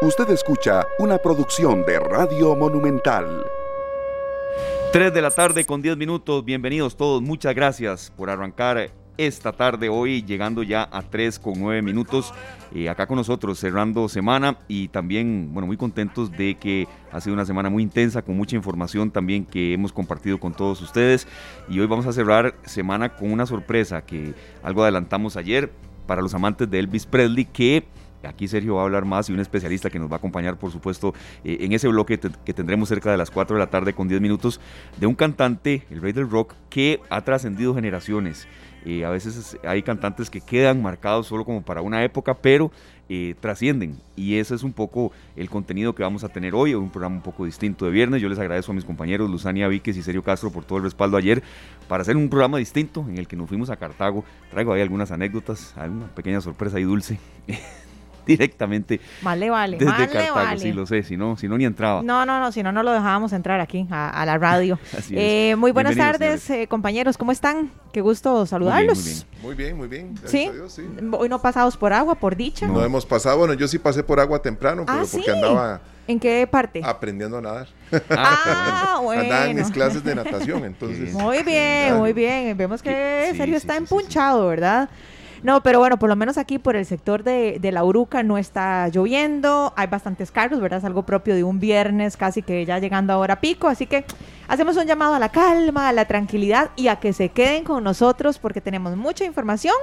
Usted escucha una producción de Radio Monumental. 3 de la tarde con 10 minutos. Bienvenidos todos. Muchas gracias por arrancar esta tarde hoy, llegando ya a 3 con 9 minutos. Eh, acá con nosotros, cerrando semana y también, bueno, muy contentos de que ha sido una semana muy intensa, con mucha información también que hemos compartido con todos ustedes. Y hoy vamos a cerrar semana con una sorpresa que algo adelantamos ayer para los amantes de Elvis Presley, que Aquí Sergio va a hablar más y un especialista que nos va a acompañar, por supuesto, eh, en ese bloque que tendremos cerca de las 4 de la tarde con 10 minutos, de un cantante, el rey del rock, que ha trascendido generaciones. Eh, a veces hay cantantes que quedan marcados solo como para una época, pero eh, trascienden. Y ese es un poco el contenido que vamos a tener hoy, un programa un poco distinto de viernes. Yo les agradezco a mis compañeros Luzania Víquez y Sergio Castro por todo el respaldo ayer para hacer un programa distinto en el que nos fuimos a Cartago. Traigo ahí algunas anécdotas, alguna pequeña sorpresa y dulce. directamente vale, vale, desde Cartago, sí lo sé, si no, si no ni entraba. No, no, no, si no, no lo dejábamos entrar aquí a, la radio. eh, muy buenas tardes, eh, compañeros, ¿cómo están? Qué gusto saludarlos. Muy bien, muy bien. ¿Sí? ¿Sí? Hoy no pasados por agua, por dicha. No. hemos pasado, bueno, yo sí pasé por agua temprano, pero ah, porque andaba... ¿En qué parte? Aprendiendo a nadar. Ah, bueno. Andaba en mis clases de natación, entonces. Muy bien, muy bien. Vemos que Sergio está empunchado, ¿verdad? No, pero bueno, por lo menos aquí por el sector de, la Uruca no está lloviendo, hay bastantes carros, ¿verdad? Es algo propio de un viernes, casi que ya llegando ahora pico, así que hacemos un llamado a la calma, a la tranquilidad y a que se queden con nosotros porque tenemos mucha información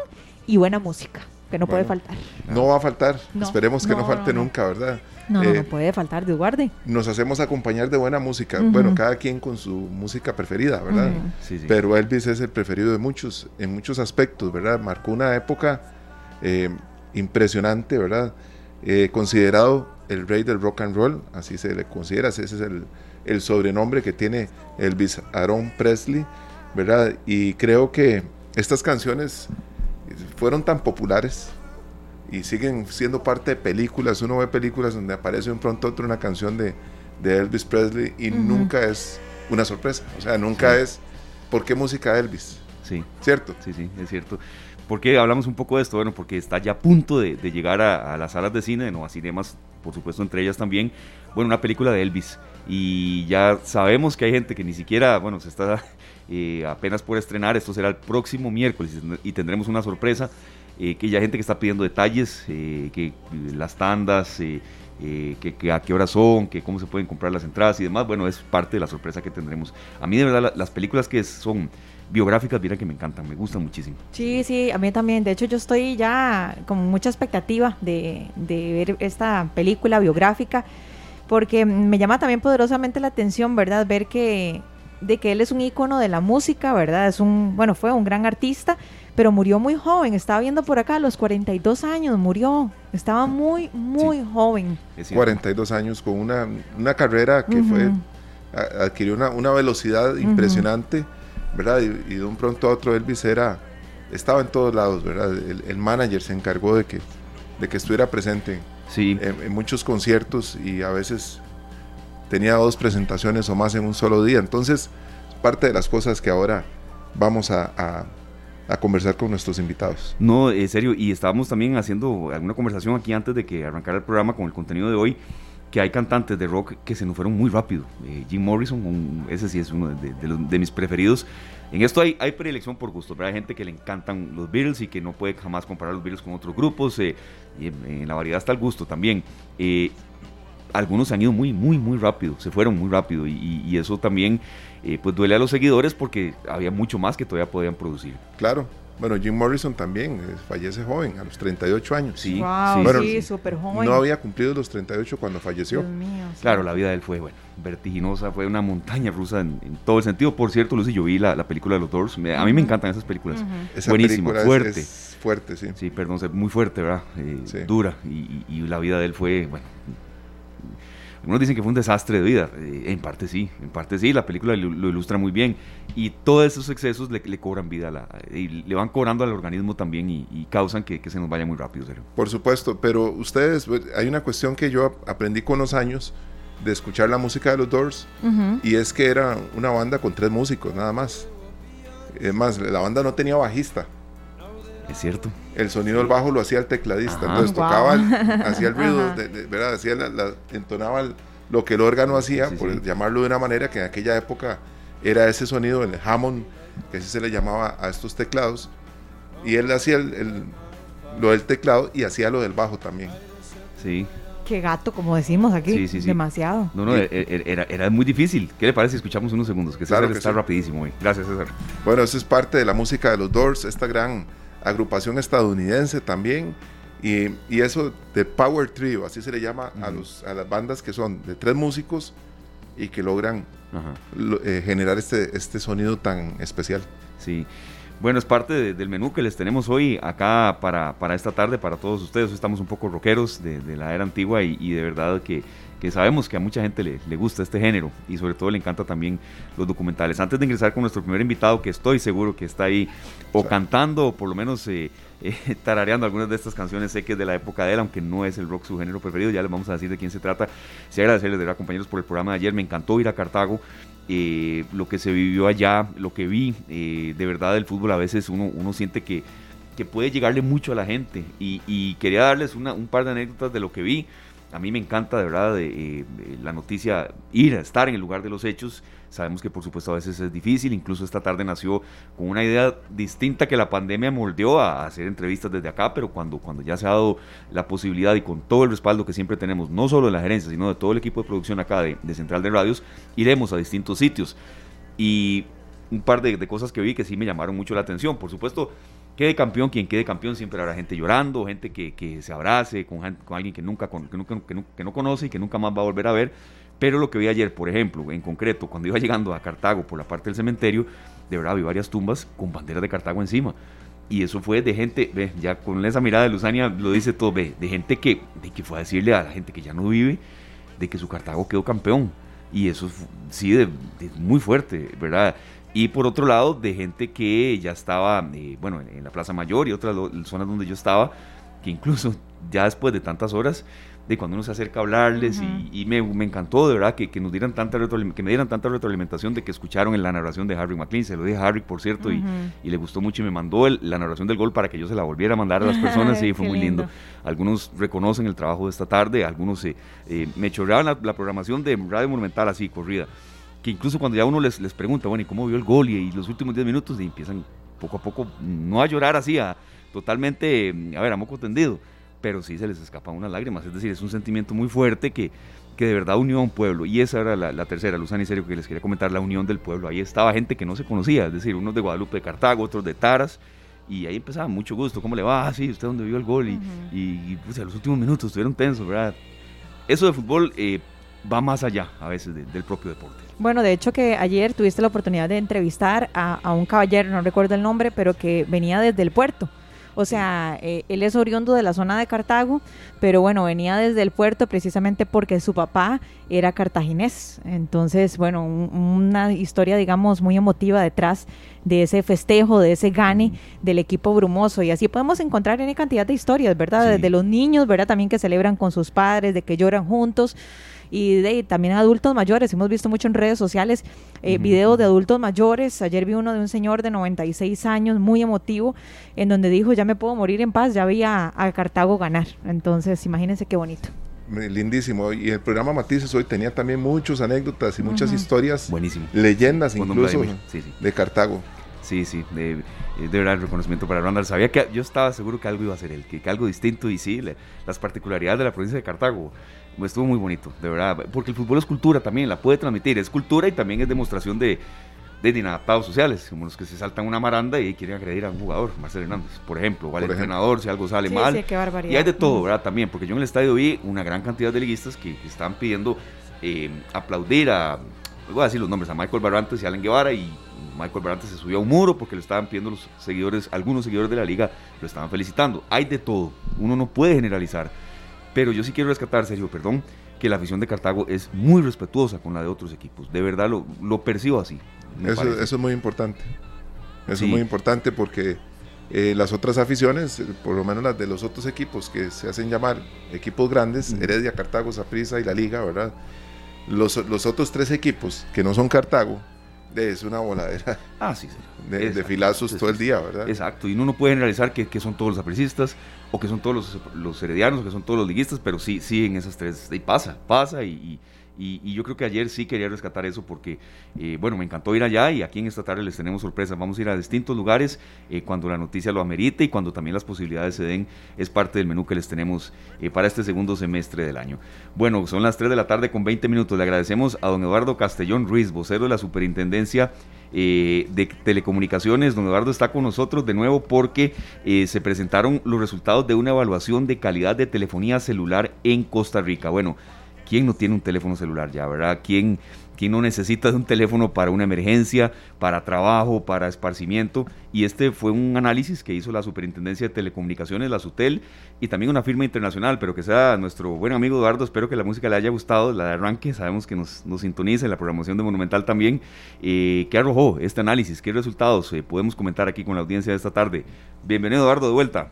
y buena música, que no puede faltar. No va a faltar, esperemos que no, falte nunca, ¿verdad? No, no, eh, puede faltar, de guarde. Nos hacemos acompañar de buena música. Bueno, cada quien con su música preferida, ¿verdad? sí, sí. Pero Elvis es el preferido de muchos, en muchos aspectos, ¿verdad? Marcó una época eh, impresionante, ¿verdad? Eh, considerado el rey del rock and roll, así se le considera, ese es el, el sobrenombre que tiene Elvis Aaron Presley, ¿verdad? Y creo que estas canciones fueron tan populares y siguen siendo parte de películas. Uno ve películas donde aparece un pronto otro una canción de, de Elvis Presley y nunca es una sorpresa. O sea, nunca es ¿por qué música de Elvis? Sí. ¿Cierto? Sí, sí, es cierto. ¿Por qué hablamos un poco de esto? Bueno, porque está ya a punto de, llegar a, las salas de cine, no a cinemas, por supuesto, entre ellas también, bueno, una película de Elvis. Y ya sabemos que hay gente que ni siquiera, bueno, se está eh, apenas por estrenar, esto será el próximo miércoles y tendremos una sorpresa eh, que ya gente que está pidiendo detalles, eh, que las tandas, eh, que, a qué hora son, que cómo se pueden comprar las entradas y demás. Bueno, es parte de la sorpresa que tendremos. A mí de verdad las películas que son biográficas, mira que me encantan, me gustan muchísimo. Sí, sí, a mí también. De hecho, yo estoy ya con mucha expectativa de, de ver esta película biográfica, porque me llama también poderosamente la atención, ¿verdad? Ver que de que él es un ícono de la música, ¿verdad? Es un, bueno, fue un gran artista, pero murió muy joven. Estaba viendo por acá, a los 42 años murió. Estaba muy, muy joven. 42 años con una, una carrera que fue, adquirió una, una velocidad impresionante, ¿verdad? Y, de un pronto a otro Elvis era, estaba en todos lados, ¿verdad? El, manager se encargó de que, de que estuviera presente sí. en muchos conciertos y a veces tenía dos presentaciones o más en un solo día. Entonces, parte de las cosas que ahora vamos a, conversar con nuestros invitados. No, en serio, y estábamos también haciendo alguna conversación aquí antes de que arrancara el programa con el contenido de hoy, que hay cantantes de rock que se nos fueron muy rápido. Eh, Jim Morrison, ese sí es uno de, mis preferidos. En esto hay, hay predilección por gusto, pero hay gente que le encantan los Beatles y que no puede jamás comparar los Beatles con otros grupos. Eh, en, la variedad está el gusto también. Eh, algunos han ido muy, muy, muy rápido, se fueron muy rápido y, eso también eh, pues duele a los seguidores porque había mucho más que todavía podían producir. Claro. Bueno, Jim Morrison también eh, fallece joven, a los 38 años. Sí, sí, súper joven. No había cumplido los 38 cuando falleció. Claro, la vida de él fue, bueno, vertiginosa, fue una montaña rusa en, todo el sentido. Por cierto, Lucy, yo vi la, película de los Doors. a mí me encantan esas películas. Buenísimo, fuerte. fuerte, sí. Sí, perdón, muy fuerte, ¿verdad? Eh, dura. Y, y, la vida de él fue, bueno, algunos dicen que fue un desastre de vida. Eh, en parte sí, en parte sí, la película lo, ilustra muy bien. Y todos esos excesos le, cobran vida, la, y le van cobrando al organismo también y, causan que, se nos vaya muy rápido. Por supuesto, pero ustedes, pues, hay una cuestión que yo aprendí con los años de escuchar la música de los Doors y es que era una banda con tres músicos nada más. Es más, la banda no tenía bajista. Es cierto. el sonido del bajo lo hacía el tecladista. Entonces tocaba, hacía el ruido, ¿verdad? Hacía la, entonaba lo que el órgano hacía, por llamarlo de una manera que en aquella época era ese sonido, el Hammond, que así se le llamaba a estos teclados. Y él hacía el, lo del teclado y hacía lo del bajo también. Sí. Qué gato, como decimos aquí. Sí, Demasiado. No, no, e, e, era, era, muy difícil. ¿Qué le parece si escuchamos unos segundos? Que César está rapidísimo. Gracias, César. Bueno, eso es parte de la música de los Doors, esta gran agrupación estadounidense también. Y, y eso de Power Trio, así se le llama a, los, a las bandas que son de tres músicos y que logran eh, generar este, este sonido tan especial. Sí. Bueno, es parte del menú que les tenemos hoy acá para, para, esta tarde, para todos ustedes. Estamos un poco rockeros de, la era antigua y, de verdad que, que, sabemos que a mucha gente le, le, gusta este género y sobre todo le encanta también los documentales. Antes de ingresar con nuestro primer invitado, que estoy seguro que está ahí o cantando o por lo menos eh, eh, tarareando algunas de estas canciones, sé que es de la época de él, aunque no es el rock su género preferido, ya les vamos a decir de quién se trata. Sí agradecerles de verdad compañeros por el programa de ayer, me encantó ir a Cartago. Eh, lo que se vivió allá, lo que vi, eh, de verdad el fútbol a veces uno, uno siente que, que puede llegarle mucho a la gente y, quería darles una, un par de anécdotas de lo que vi. A mí me encanta de verdad de, la noticia ir a estar en el lugar de los hechos Sabemos que por supuesto a veces es difícil, incluso esta tarde nació con una idea distinta que la pandemia moldeó a hacer entrevistas desde acá, pero cuando, cuando ya se ha dado la posibilidad y con todo el respaldo que siempre tenemos, no solo de la gerencia, sino de todo el equipo de producción acá de, Central de Radios, iremos a distintos sitios. Y un par de, cosas que vi que sí me llamaron mucho la atención. Por supuesto, quede campeón, quien quede campeón, siempre habrá gente llorando, gente que, que se abrace con, con alguien que nunca, que, nunca que, que, no conoce y que nunca más va a volver a ver. Pero lo que vi ayer, por ejemplo, en concreto, cuando iba llegando a Cartago por la parte del cementerio, de verdad vi varias tumbas con banderas de Cartago encima. Y eso fue de gente, ve, ya con esa mirada de Luzania lo dice todo, ve, de gente que, de que fue a decirle a la gente que ya no vive de que su Cartago quedó campeón. Y eso sí, de, muy fuerte, ¿verdad? Y por otro lado, de gente que ya estaba, eh, bueno, en, la Plaza Mayor y otras zonas donde yo estaba, que incluso ya después de tantas horas, de cuando uno se acerca a hablarles y, me, encantó de verdad que, que nos dieran tanta que me dieran tanta retroalimentación de que escucharon en la narración de Harry McLean, se lo dije a Harry por cierto y, le gustó mucho y me mandó la narración del gol para que yo se la volviera a mandar a las personas y fue muy lindo. Algunos reconocen el trabajo de esta tarde, algunos eh, eh, me chorreaban la, programación de Radio Monumental así, corrida, que incluso cuando ya uno les, les pregunta, bueno, ¿y cómo vio el gol? Y, los últimos 10 minutos y empiezan poco a poco no a llorar así, a totalmente, a ver, a moco tendido pero sí se les escapa una lágrima. Es decir, es un sentimiento muy fuerte que, que de verdad unió a un pueblo. Y esa era la, tercera, Luzán y Serio, que les quería comentar, la unión del pueblo. Ahí estaba gente que no se conocía, es decir, unos de Guadalupe de Cartago, otros de Taras. Y ahí empezaba mucho gusto, ¿cómo le va? Ah, sí, usted dónde vio el gol. Y, y, pues, a los últimos minutos estuvieron tensos, ¿verdad? Eso de fútbol eh, va más allá a veces del propio deporte. Bueno, de hecho que ayer tuviste la oportunidad de entrevistar a, a un caballero, no recuerdo el nombre, pero que venía desde el puerto. O sea, eh, él es oriundo de la zona de Cartago, pero bueno, venía desde el puerto precisamente porque su papá era cartaginés. Entonces, bueno, una historia, digamos, muy emotiva detrás de ese festejo, de ese gane del equipo brumoso. Y así podemos encontrar en cantidad de historias, ¿verdad? De los niños, ¿verdad? También que celebran con sus padres, de que lloran juntos y de, también adultos mayores. Hemos visto mucho en redes sociales eh, videos de adultos mayores. Ayer vi uno de un señor de 96 años, muy emotivo, en donde dijo, ya me puedo morir en paz, ya vi a, Cartago ganar. Entonces, imagínense qué bonito. Lindísimo. Y el programa Matices hoy tenía también muchas anécdotas y muchas historias. Buenísimo. Leyendas incluso de Cartago. Sí, sí, de, de verdad el reconocimiento para Randall. Sabía que yo estaba seguro que algo iba a ser él, que, algo distinto y sí, las particularidades de la provincia de Cartago estuvo muy bonito, de verdad, porque el fútbol es cultura también, la puede transmitir, es cultura y también es demostración de, de inadaptados sociales, como los que se saltan una maranda y quieren agredir a un jugador, Marcel Hernández, por ejemplo, o al entrenador si algo sale mal. y hay de todo, ¿verdad? También, porque yo en el estadio vi una gran cantidad de liguistas que, estaban pidiendo eh, aplaudir a, voy a decir los nombres, a Michael Barrantes y Allen Guevara y Michael Barrantes se subió a un muro porque lo estaban pidiendo los seguidores, algunos seguidores de la liga lo estaban felicitando. Hay de todo, uno no puede generalizar pero yo sí quiero rescatar, Sergio, perdón, que la afición de Cartago es muy respetuosa con la de otros equipos. De verdad lo, lo percibo así. Eso, es muy importante. Eso es muy importante porque eh, las otras aficiones, eh, por lo menos las de los otros equipos que se hacen llamar equipos grandes, Heredia, Cartago, Saprissa y la Liga, ¿verdad? Los, los, otros tres equipos que no son Cartago, Es una voladera. Ah, sí, sí. De, de filazos todo el día, ¿verdad? Exacto. Y uno no puede generalizar que, que son todos los aprecistas, o que son todos los, los heredianos, o que son todos los liguistas, pero sí, sí, en esas tres. Y pasa, pasa y y, yo creo que ayer sí quería rescatar eso porque, eh, bueno, me encantó ir allá y aquí en esta tarde les tenemos sorpresas. Vamos a ir a distintos lugares eh, cuando la noticia lo amerite y cuando también las posibilidades se den. Es parte del menú que les tenemos eh, para este segundo semestre del año. Bueno, son las 3 de la tarde con 20 minutos. Le agradecemos a don Eduardo Castellón Ruiz, vocero de la Superintendencia de Telecomunicaciones. Don Eduardo está con nosotros de nuevo porque se presentaron los resultados de una evaluación de calidad de telefonía celular en Costa Rica. Bueno, ¿Quién no tiene un teléfono celular ya, verdad? ¿Quién, quién no necesita de un teléfono para una emergencia, para trabajo, para esparcimiento? Y este fue un análisis que hizo la Superintendencia de Telecomunicaciones, la SUTEL, y también una firma internacional, pero que sea nuestro buen amigo Eduardo. Espero que la música le haya gustado, la de arranque. Sabemos que nos, nos sintoniza en la programación de Monumental también. Eh, ¿Qué arrojó este análisis? ¿Qué resultados eh, podemos comentar aquí con la audiencia de esta tarde? Bienvenido, Eduardo, de vuelta.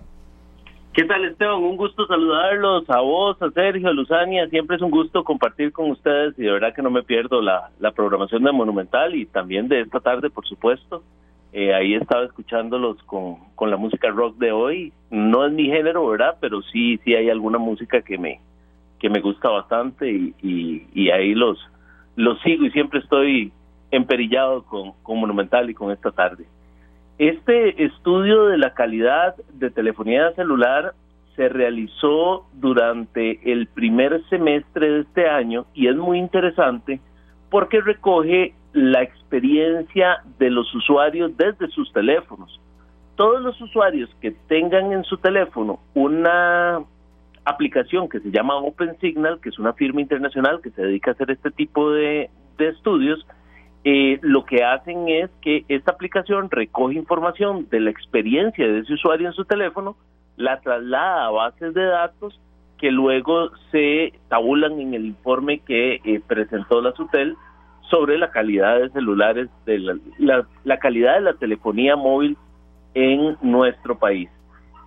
¿Qué tal Esteban? Un gusto saludarlos a vos, a Sergio, a Luzania. Siempre es un gusto compartir con ustedes y de verdad que no me pierdo la, la programación de Monumental y también de esta tarde, por supuesto. Eh, ahí estaba escuchándolos con, la música rock de hoy. No es mi género, ¿verdad? Pero sí, sí hay alguna música que me, gusta bastante y, ahí los, sigo y siempre estoy emperillado con Monumental y con esta tarde. Este estudio de la calidad de telefonía celular se realizó durante el primer semestre de este año y es muy interesante porque recoge la experiencia de los usuarios desde sus teléfonos. Todos los usuarios que tengan en su teléfono una aplicación que se llama OpenSignal, que es una firma internacional que se dedica a hacer este tipo de estudios, eh, lo que hacen es que esta aplicación recoge información de la experiencia de ese usuario en su teléfono, la traslada a bases de datos que luego se tabulan en el informe que eh, presentó la SUTEL sobre la calidad de celulares, de la, calidad de la telefonía móvil en nuestro país.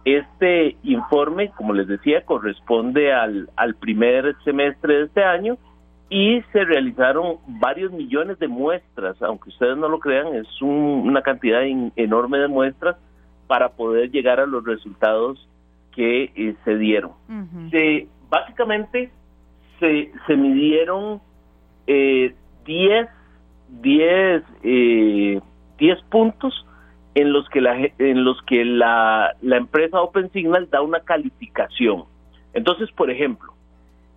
Este informe, como les decía, corresponde al primer semestre de este año y se realizaron varios millones de muestras, aunque ustedes no lo crean, es una cantidad enorme de muestras para poder llegar a los resultados que eh, se dieron. se, básicamente se, se midieron 10 eh, 10 eh, puntos en los que la en los que la, la empresa OpenSignal da una calificación. Entonces, por ejemplo,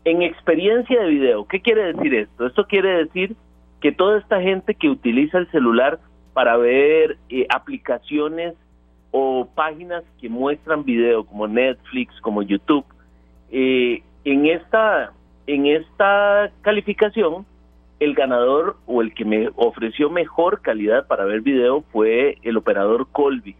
en experiencia de video, ¿qué quiere decir esto? Esto quiere decir que toda esta gente que utiliza el celular para ver eh, aplicaciones o páginas que muestran video como Netflix, como YouTube, eh, en esta en esta calificación el ganador o el que me ofreció mejor calidad para ver video fue el operador Colby,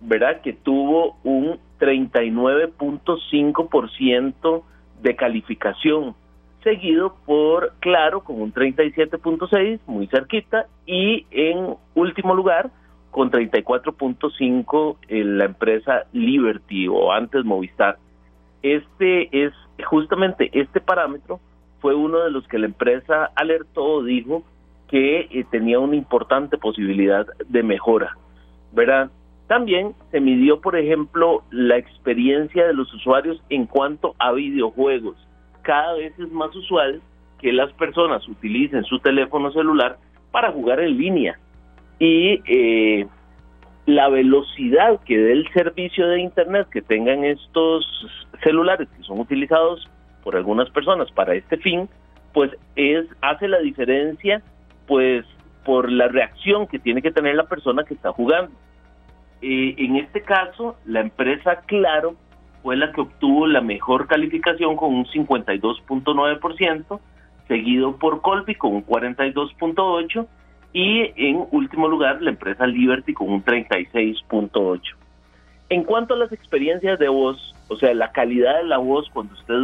¿verdad? Que tuvo un 39.5% de calificación, seguido por Claro con un 37.6, muy cerquita, y en último lugar con 34.5 la empresa Liberty o antes Movistar. Este es justamente este parámetro fue uno de los que la empresa alertó, dijo que eh, tenía una importante posibilidad de mejora. ¿Verdad? También se midió, por ejemplo, la experiencia de los usuarios en cuanto a videojuegos. Cada vez es más usual que las personas utilicen su teléfono celular para jugar en línea. Y eh, la velocidad que dé el servicio de Internet que tengan estos celulares que son utilizados por algunas personas para este fin, pues es hace la diferencia pues por la reacción que tiene que tener la persona que está jugando. En este caso, la empresa Claro fue la que obtuvo la mejor calificación con un 52.9%, seguido por Colby con un 42.8% y en último lugar la empresa Liberty con un 36.8%. En cuanto a las experiencias de voz, o sea, la calidad de la voz cuando usted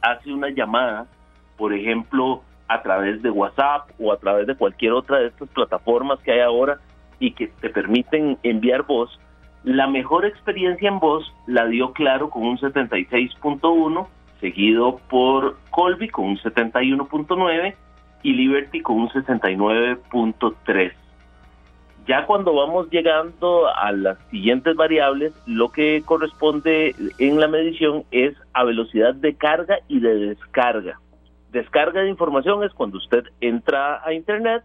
hace una llamada, por ejemplo, a través de WhatsApp o a través de cualquier otra de estas plataformas que hay ahora, y que te permiten enviar voz, la mejor experiencia en voz la dio Claro con un 76.1, seguido por Colby con un 71.9 y Liberty con un 69.3. Ya cuando vamos llegando a las siguientes variables, lo que corresponde en la medición es a velocidad de carga y de descarga. Descarga de información es cuando usted entra a Internet,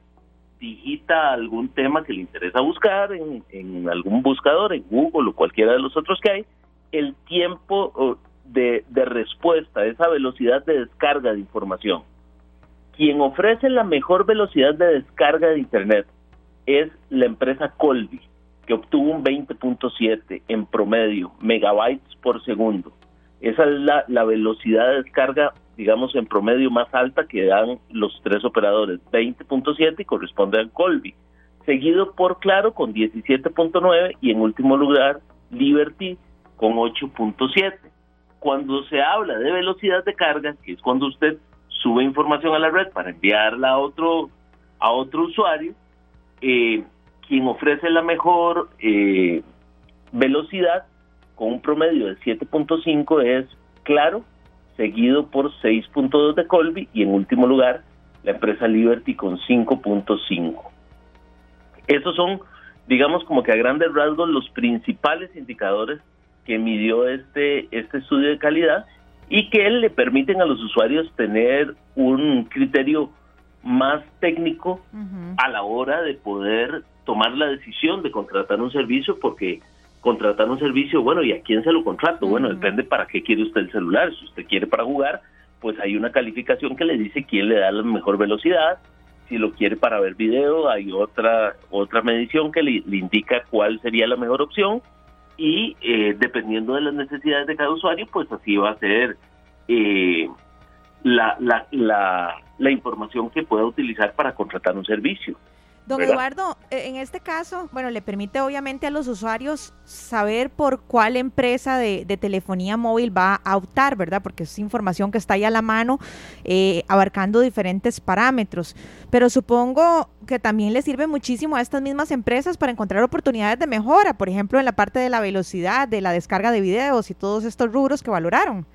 digita algún tema que le interesa buscar en, algún buscador, en Google o cualquiera de los otros que hay, el tiempo de, de respuesta, esa velocidad de descarga de información. Quien ofrece la mejor velocidad de descarga de Internet es la empresa Colby, que obtuvo un 20.7 en promedio megabytes por segundo. Esa es la, la, velocidad de descarga, digamos, en promedio más alta que dan los tres operadores, 20.7 y corresponde a Colby. Seguido por Claro con 17.9 y en último lugar Liberty con 8.7. Cuando se habla de velocidad de carga, que es cuando usted sube información a la red para enviarla a otro, a otro usuario, eh, quien ofrece la mejor eh, velocidad con un promedio de 7.5 es Claro, seguido por 6.2 de Colby y en último lugar la empresa Liberty con 5.5. Esos son, digamos, como que a grandes rasgos los principales indicadores que midió este, este estudio de calidad y que le permiten a los usuarios tener un criterio más técnico a la hora de poder tomar la decisión de contratar un servicio porque contratar un servicio, bueno, ¿y a quién se lo contrato? Bueno, depende para qué quiere usted el celular. Si usted quiere para jugar, pues hay una calificación que le dice quién le da la mejor velocidad. Si lo quiere para ver video, hay otra otra medición que le, indica cuál sería la mejor opción. Y eh, dependiendo de las necesidades de cada usuario, pues así va a ser eh, la, la, la, la información que pueda utilizar para contratar un servicio. Don Eduardo, eh, en este caso, bueno, le permite obviamente a los usuarios saber por cuál empresa de, telefonía móvil va a optar, ¿verdad? Porque es información que está ahí a la mano, eh, abarcando diferentes parámetros. Pero supongo que también le sirve muchísimo a estas mismas empresas para encontrar oportunidades de mejora, por ejemplo, en la parte de la velocidad, de la descarga de videos y todos estos rubros que valoraron.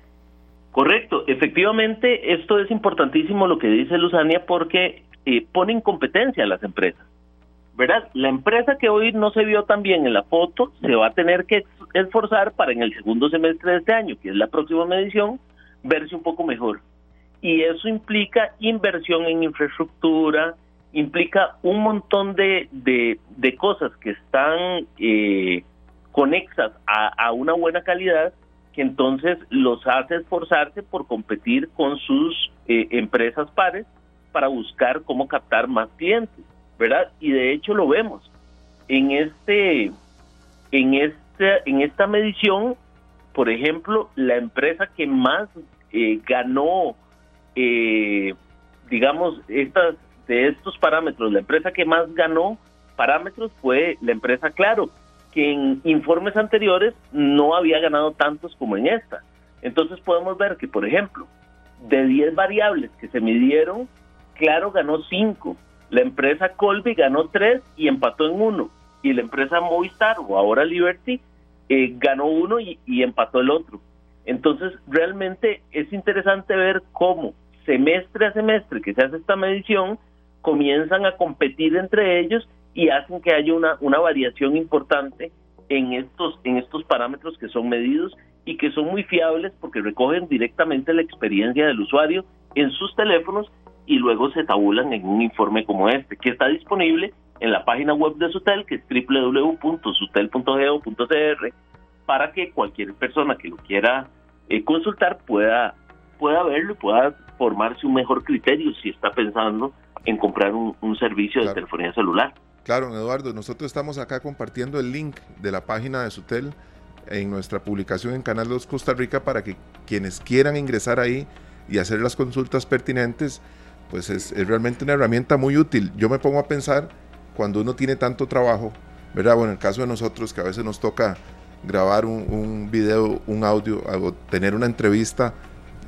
Correcto, efectivamente, esto es importantísimo lo que dice Luzania porque eh, pone en competencia a las empresas. ¿Verdad? La empresa que hoy no se vio tan bien en la foto se va a tener que esforzar para en el segundo semestre de este año, que es la próxima medición, verse un poco mejor. Y eso implica inversión en infraestructura, implica un montón de, de, cosas que están eh, conexas a, a una buena calidad que entonces los hace esforzarse por competir con sus eh, empresas pares para buscar cómo captar más clientes, ¿verdad? Y de hecho lo vemos en este en este en esta medición, por ejemplo, la empresa que más eh, ganó eh, digamos estas de estos parámetros, la empresa que más ganó parámetros fue la empresa Claro, que en informes anteriores no había ganado tantos como en esta. Entonces podemos ver que, por ejemplo, de 10 variables que se midieron, Claro ganó 5, la empresa Colby ganó 3 y empató en 1, y la empresa Movistar o ahora Liberty eh, ganó uno y, y empató el otro. Entonces realmente es interesante ver cómo semestre a semestre que se hace esta medición, comienzan a competir entre ellos y hacen que haya una, una variación importante en estos, en estos parámetros que son medidos y que son muy fiables porque recogen directamente la experiencia del usuario en sus teléfonos y luego se tabulan en un informe como este, que está disponible en la página web de Sutel, que es www.sutel.geo.cr, para que cualquier persona que lo quiera eh, consultar pueda, pueda verlo y pueda formarse un mejor criterio si está pensando en comprar un, servicio de telefonía celular. Claro, Eduardo, nosotros estamos acá compartiendo el link de la página de Sutel en nuestra publicación en Canal 2 Costa Rica para que quienes quieran ingresar ahí y hacer las consultas pertinentes, pues es, realmente una herramienta muy útil. Yo me pongo a pensar cuando uno tiene tanto trabajo, ¿verdad? Bueno, en el caso de nosotros que a veces nos toca grabar un, un video, un audio, o tener una entrevista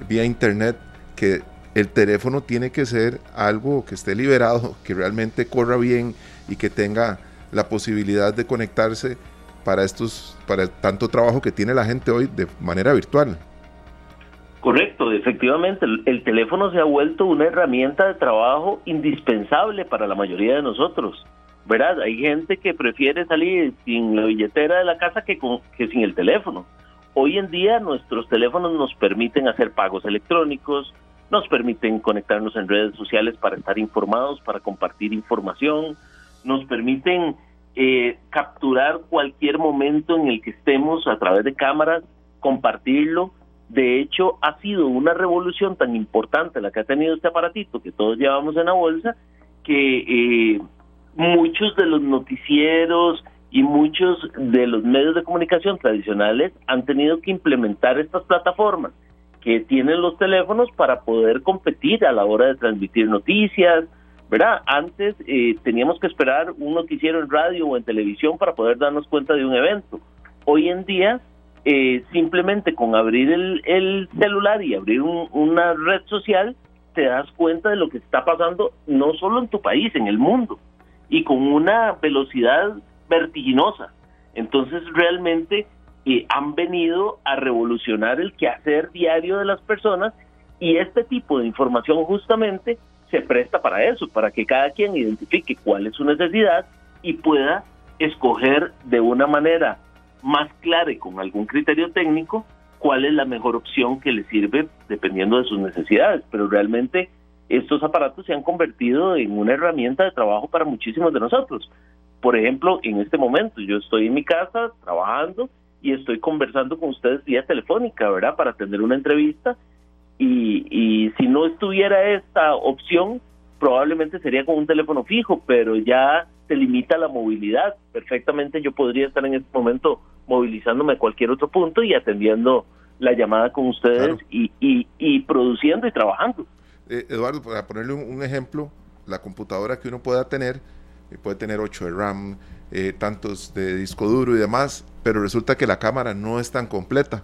vía internet, que el teléfono tiene que ser algo que esté liberado, que realmente corra bien y que tenga la posibilidad de conectarse para estos para tanto trabajo que tiene la gente hoy de manera virtual. Correcto, efectivamente, el, teléfono se ha vuelto una herramienta de trabajo indispensable para la mayoría de nosotros. ¿Verdad? Hay gente que prefiere salir sin la billetera de la casa que, que sin el teléfono. Hoy en día nuestros teléfonos nos permiten hacer pagos electrónicos, nos permiten conectarnos en redes sociales para estar informados, para compartir información, nos permiten eh, capturar cualquier momento en el que estemos a través de cámaras, compartirlo. De hecho, ha sido una revolución tan importante la que ha tenido este aparatito que todos llevamos en la bolsa, que eh, muchos de los noticieros y muchos de los medios de comunicación tradicionales han tenido que implementar estas plataformas que tienen los teléfonos para poder competir a la hora de transmitir noticias, ¿verdad? Antes eh, teníamos que esperar un noticiero en radio o en televisión para poder darnos cuenta de un evento. Hoy en día, eh, simplemente con abrir el, celular y abrir una red social, te das cuenta de lo que está pasando no solo en tu país, en el mundo, y con una velocidad vertiginosa. Entonces, realmente eh, han venido a revolucionar el quehacer diario de las personas y este tipo de información justamente se presta para eso, para que cada quien identifique cuál es su necesidad y pueda escoger de una manera más clara y con algún criterio técnico cuál es la mejor opción que le sirve dependiendo de sus necesidades. Pero realmente estos aparatos se han convertido en una herramienta de trabajo para muchísimos de nosotros. Por ejemplo, en este momento yo estoy en mi casa trabajando y estoy conversando con ustedes vía telefónica, ¿verdad? Para tener una entrevista y, si no estuviera esta opción, probablemente sería con un teléfono fijo, pero ya se limita la movilidad. Perfectamente yo podría estar en este momento movilizándome a cualquier otro punto y atendiendo la llamada con ustedes y, y, produciendo y trabajando. Eh, Eduardo, para ponerle un, ejemplo, la computadora que uno pueda tener, eh, puede tener 8 de RAM, eh, tantos de disco duro y demás, pero resulta que la cámara no es tan completa,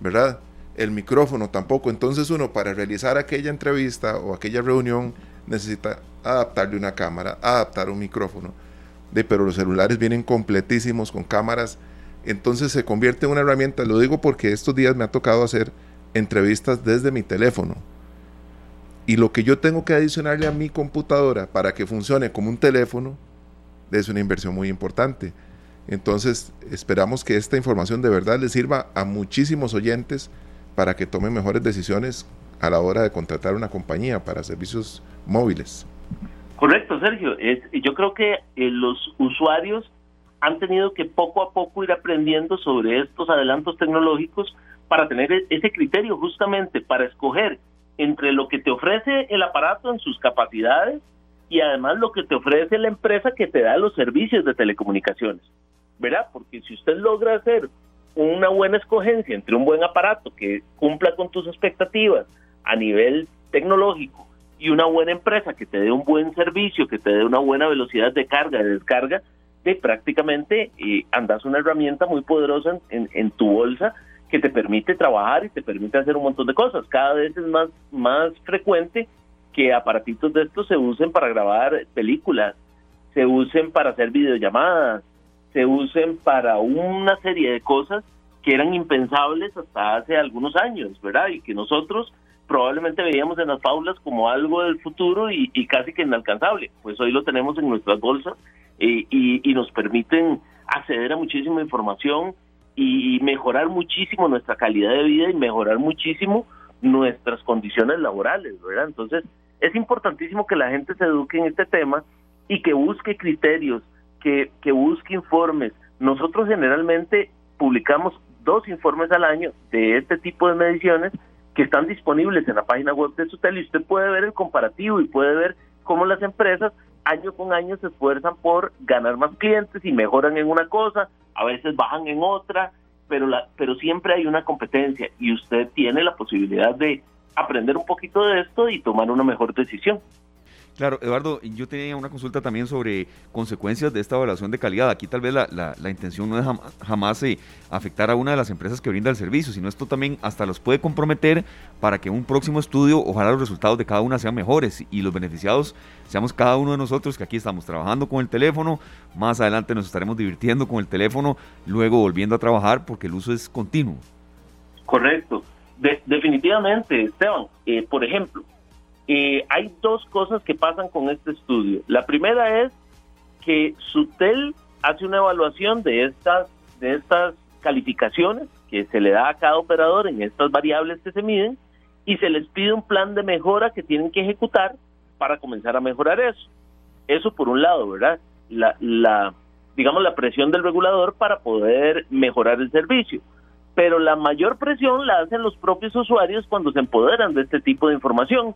¿verdad? el micrófono tampoco. Entonces uno para realizar aquella entrevista o aquella reunión necesita adaptarle una cámara, adaptar un micrófono. De, pero los celulares vienen completísimos con cámaras. Entonces se convierte en una herramienta. Lo digo porque estos días me ha tocado hacer entrevistas desde mi teléfono. Y lo que yo tengo que adicionarle a mi computadora para que funcione como un teléfono es una inversión muy importante. Entonces esperamos que esta información de verdad le sirva a muchísimos oyentes para que tomen mejores decisiones a la hora de contratar una compañía para servicios móviles. Correcto, Sergio. yo creo que eh, los usuarios han tenido que poco a poco ir aprendiendo sobre estos adelantos tecnológicos para tener e-, ese criterio justamente para escoger entre lo que te ofrece el aparato en sus capacidades y además lo que te ofrece la empresa que te da los servicios de telecomunicaciones. ¿Verdad? Porque si usted logra hacer una buena escogencia entre un buen aparato que cumpla con tus expectativas a nivel tecnológico y una buena empresa que te dé un buen servicio, que te dé una buena velocidad de carga, de descarga, de prácticamente eh, andas una herramienta muy poderosa en, tu bolsa que te permite trabajar y te permite hacer un montón de cosas. Cada vez es más, más frecuente que aparatitos de estos se usen para grabar películas, se usen para hacer videollamadas, se usen para una serie de cosas que eran impensables hasta hace algunos años, ¿verdad? Y que nosotros probablemente veíamos en las faulas como algo del futuro y, casi que inalcanzable. Pues hoy lo tenemos en nuestras bolsas y, y, nos permiten acceder a muchísima información y mejorar muchísimo nuestra calidad de vida y mejorar muchísimo nuestras condiciones laborales, ¿verdad? Entonces, es importantísimo que la gente se eduque en este tema y que busque criterios que, busque informes. Nosotros generalmente publicamos dos informes al año de este tipo de mediciones que están disponibles en la página web de Sutel y usted puede ver el comparativo y puede ver cómo las empresas año con año se esfuerzan por ganar más clientes y mejoran en una cosa, a veces bajan en otra, pero la, pero siempre hay una competencia y usted tiene la posibilidad de aprender un poquito de esto y tomar una mejor decisión. Claro, Eduardo, yo tenía una consulta también sobre consecuencias de esta evaluación de calidad. Aquí tal vez la, la, intención no es jamás eh, afectar a una de las empresas que brinda el servicio, sino esto también hasta los puede comprometer para que un próximo estudio, ojalá los resultados de cada una sean mejores y los beneficiados seamos cada uno de nosotros que aquí estamos trabajando con el teléfono, más adelante nos estaremos divirtiendo con el teléfono, luego volviendo a trabajar porque el uso es continuo. Correcto. definitivamente, Esteban. Eh, por ejemplo, eh, hay dos cosas que pasan con este estudio. La primera es que Sutel hace una evaluación de estas, de estas calificaciones que se le da a cada operador en estas variables que se miden y se les pide un plan de mejora que tienen que ejecutar para comenzar a mejorar eso. Eso por un lado, ¿verdad? La, la digamos la presión del regulador para poder mejorar el servicio. Pero la mayor presión la hacen los propios usuarios cuando se empoderan de este tipo de información,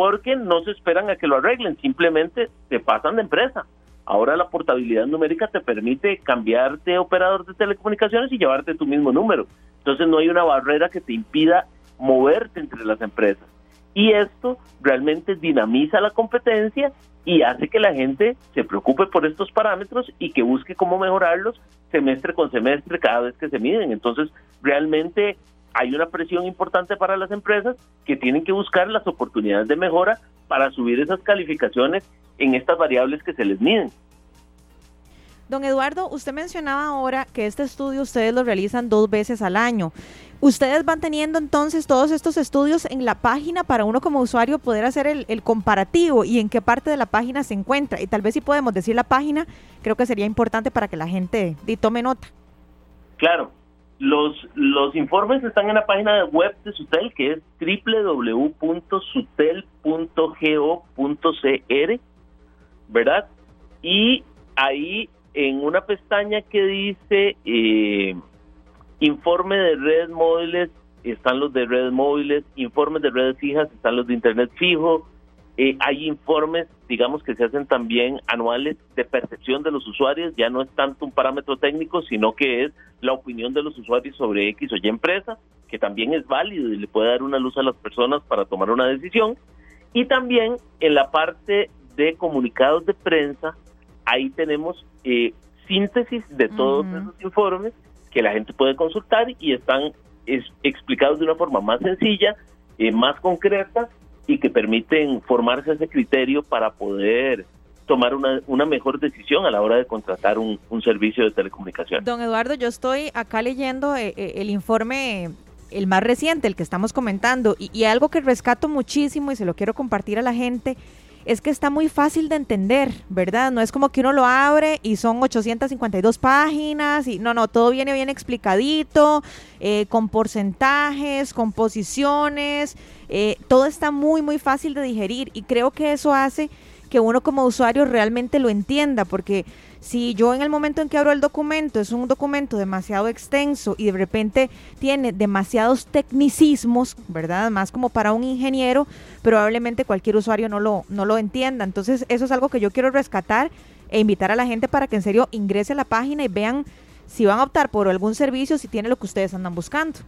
porque no se esperan a que lo arreglen, simplemente se pasan de empresa. Ahora la portabilidad numérica te permite cambiarte operador de telecomunicaciones y llevarte tu mismo número. Entonces no hay una barrera que te impida moverte entre las empresas. Y esto realmente dinamiza la competencia y hace que la gente se preocupe por estos parámetros y que busque cómo mejorarlos semestre con semestre cada vez que se miden. Entonces, realmente hay una presión importante para las empresas que tienen que buscar las oportunidades de mejora para subir esas calificaciones en estas variables que se les miden. Don Eduardo, usted mencionaba ahora que este estudio ustedes lo realizan dos veces al año. Ustedes van teniendo entonces todos estos estudios en la página para uno como usuario poder hacer el, comparativo y en qué parte de la página se encuentra. Y tal vez si podemos decir la página, creo que sería importante para que la gente tome nota. Claro, los, los informes están en la página web de Sutel, que es www.sutel.go.cr, ¿verdad? Y ahí en una pestaña que dice eh, informe de redes móviles, están los de redes móviles, informes de redes fijas, están los de internet fijo, eh, hay informes, digamos, que se hacen también anuales de percepción de los usuarios, ya no es tanto un parámetro técnico, sino que es la opinión de los usuarios sobre X o Y empresa, que también es válido y le puede dar una luz a las personas para tomar una decisión. Y también en la parte de comunicados de prensa, ahí tenemos eh, síntesis de todos esos informes que la gente puede consultar y están explicados de una forma más sencilla, eh, más concreta y que permiten formarse ese criterio para poder tomar una, una mejor decisión a la hora de contratar un, servicio de telecomunicación. Don Eduardo, yo estoy acá leyendo eh, eh, el informe el más reciente, el que estamos comentando, y, y, algo que rescato muchísimo y se lo quiero compartir a la gente, es que está muy fácil de entender, ¿verdad? No es como que uno lo abre y son 852 páginas y no, no, todo viene bien explicadito, eh, con porcentajes, con posiciones, eh, todo está muy, muy fácil de digerir y creo que eso hace que uno como usuario realmente lo entienda, porque si yo en el momento en que abro el documento es un documento demasiado extenso y de repente tiene demasiados tecnicismos, ¿verdad? Más como para un ingeniero, probablemente cualquier usuario no lo, no lo entienda. Entonces eso es algo que yo quiero rescatar e invitar a la gente para que en serio ingrese a la página y vean si van a optar por algún servicio, si tiene lo que ustedes andan buscando.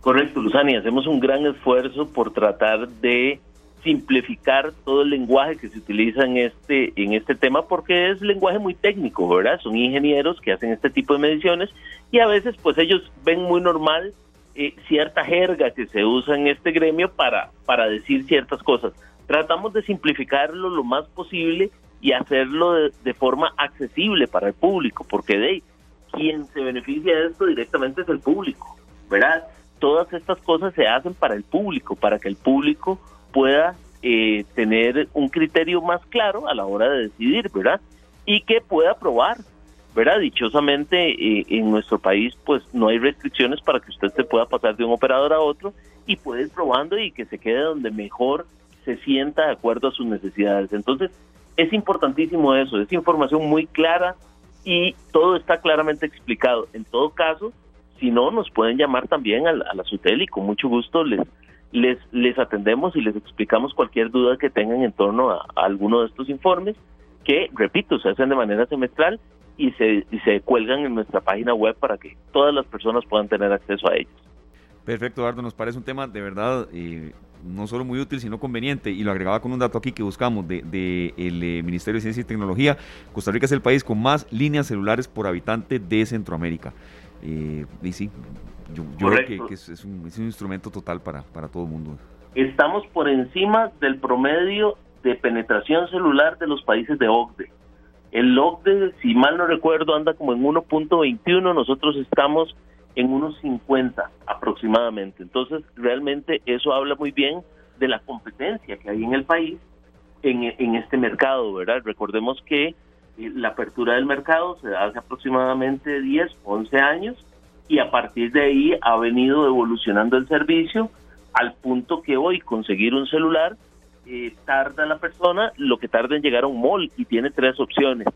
Correcto, Luzani, hacemos un gran esfuerzo por tratar de simplificar todo el lenguaje que se utiliza en este en este tema porque es lenguaje muy técnico, ¿verdad? Son ingenieros que hacen este tipo de mediciones y a veces pues ellos ven muy normal eh, cierta jerga que se usa en este gremio para para decir ciertas cosas. Tratamos de simplificarlo lo más posible y hacerlo de, de forma accesible para el público, porque de quien se beneficia de esto directamente es el público, ¿verdad? Todas estas cosas se hacen para el público, para que el público pueda eh, tener un criterio más claro a la hora de decidir, ¿verdad? Y que pueda probar, ¿verdad? Dichosamente eh, en nuestro país pues no hay restricciones para que usted se pueda pasar de un operador a otro y puede ir probando y que se quede donde mejor se sienta de acuerdo a sus necesidades. Entonces es importantísimo eso, es información muy clara y todo está claramente explicado. En todo caso, si no, nos pueden llamar también a, a la SUTEL y con mucho gusto les les, les atendemos y les explicamos cualquier duda que tengan en torno a, alguno de estos informes, que, repito, se hacen de manera semestral y se, y se cuelgan en nuestra página web para que todas las personas puedan tener acceso a ellos. Perfecto, Eduardo, nos parece un tema de verdad eh, no solo muy útil, sino conveniente, y lo agregaba con un dato aquí que buscamos de, de el eh, Ministerio de Ciencia y Tecnología. Costa Rica es el país con más líneas celulares por habitante de Centroamérica. Eh, y sí, yo, creo que, es, un, instrumento total para, para todo el mundo. Estamos por encima del promedio de penetración celular de los países de OCDE. El OCDE, si mal no recuerdo, anda como en 1.21, nosotros estamos en unos 50 aproximadamente. Entonces, realmente eso habla muy bien de la competencia que hay en el país en, en este mercado, ¿verdad? Recordemos que la apertura del mercado se da hace aproximadamente 10, 11 años y a partir de ahí ha venido evolucionando el servicio al punto que hoy conseguir un celular eh, tarda la persona lo que tarda en llegar a un mall y tiene tres opciones.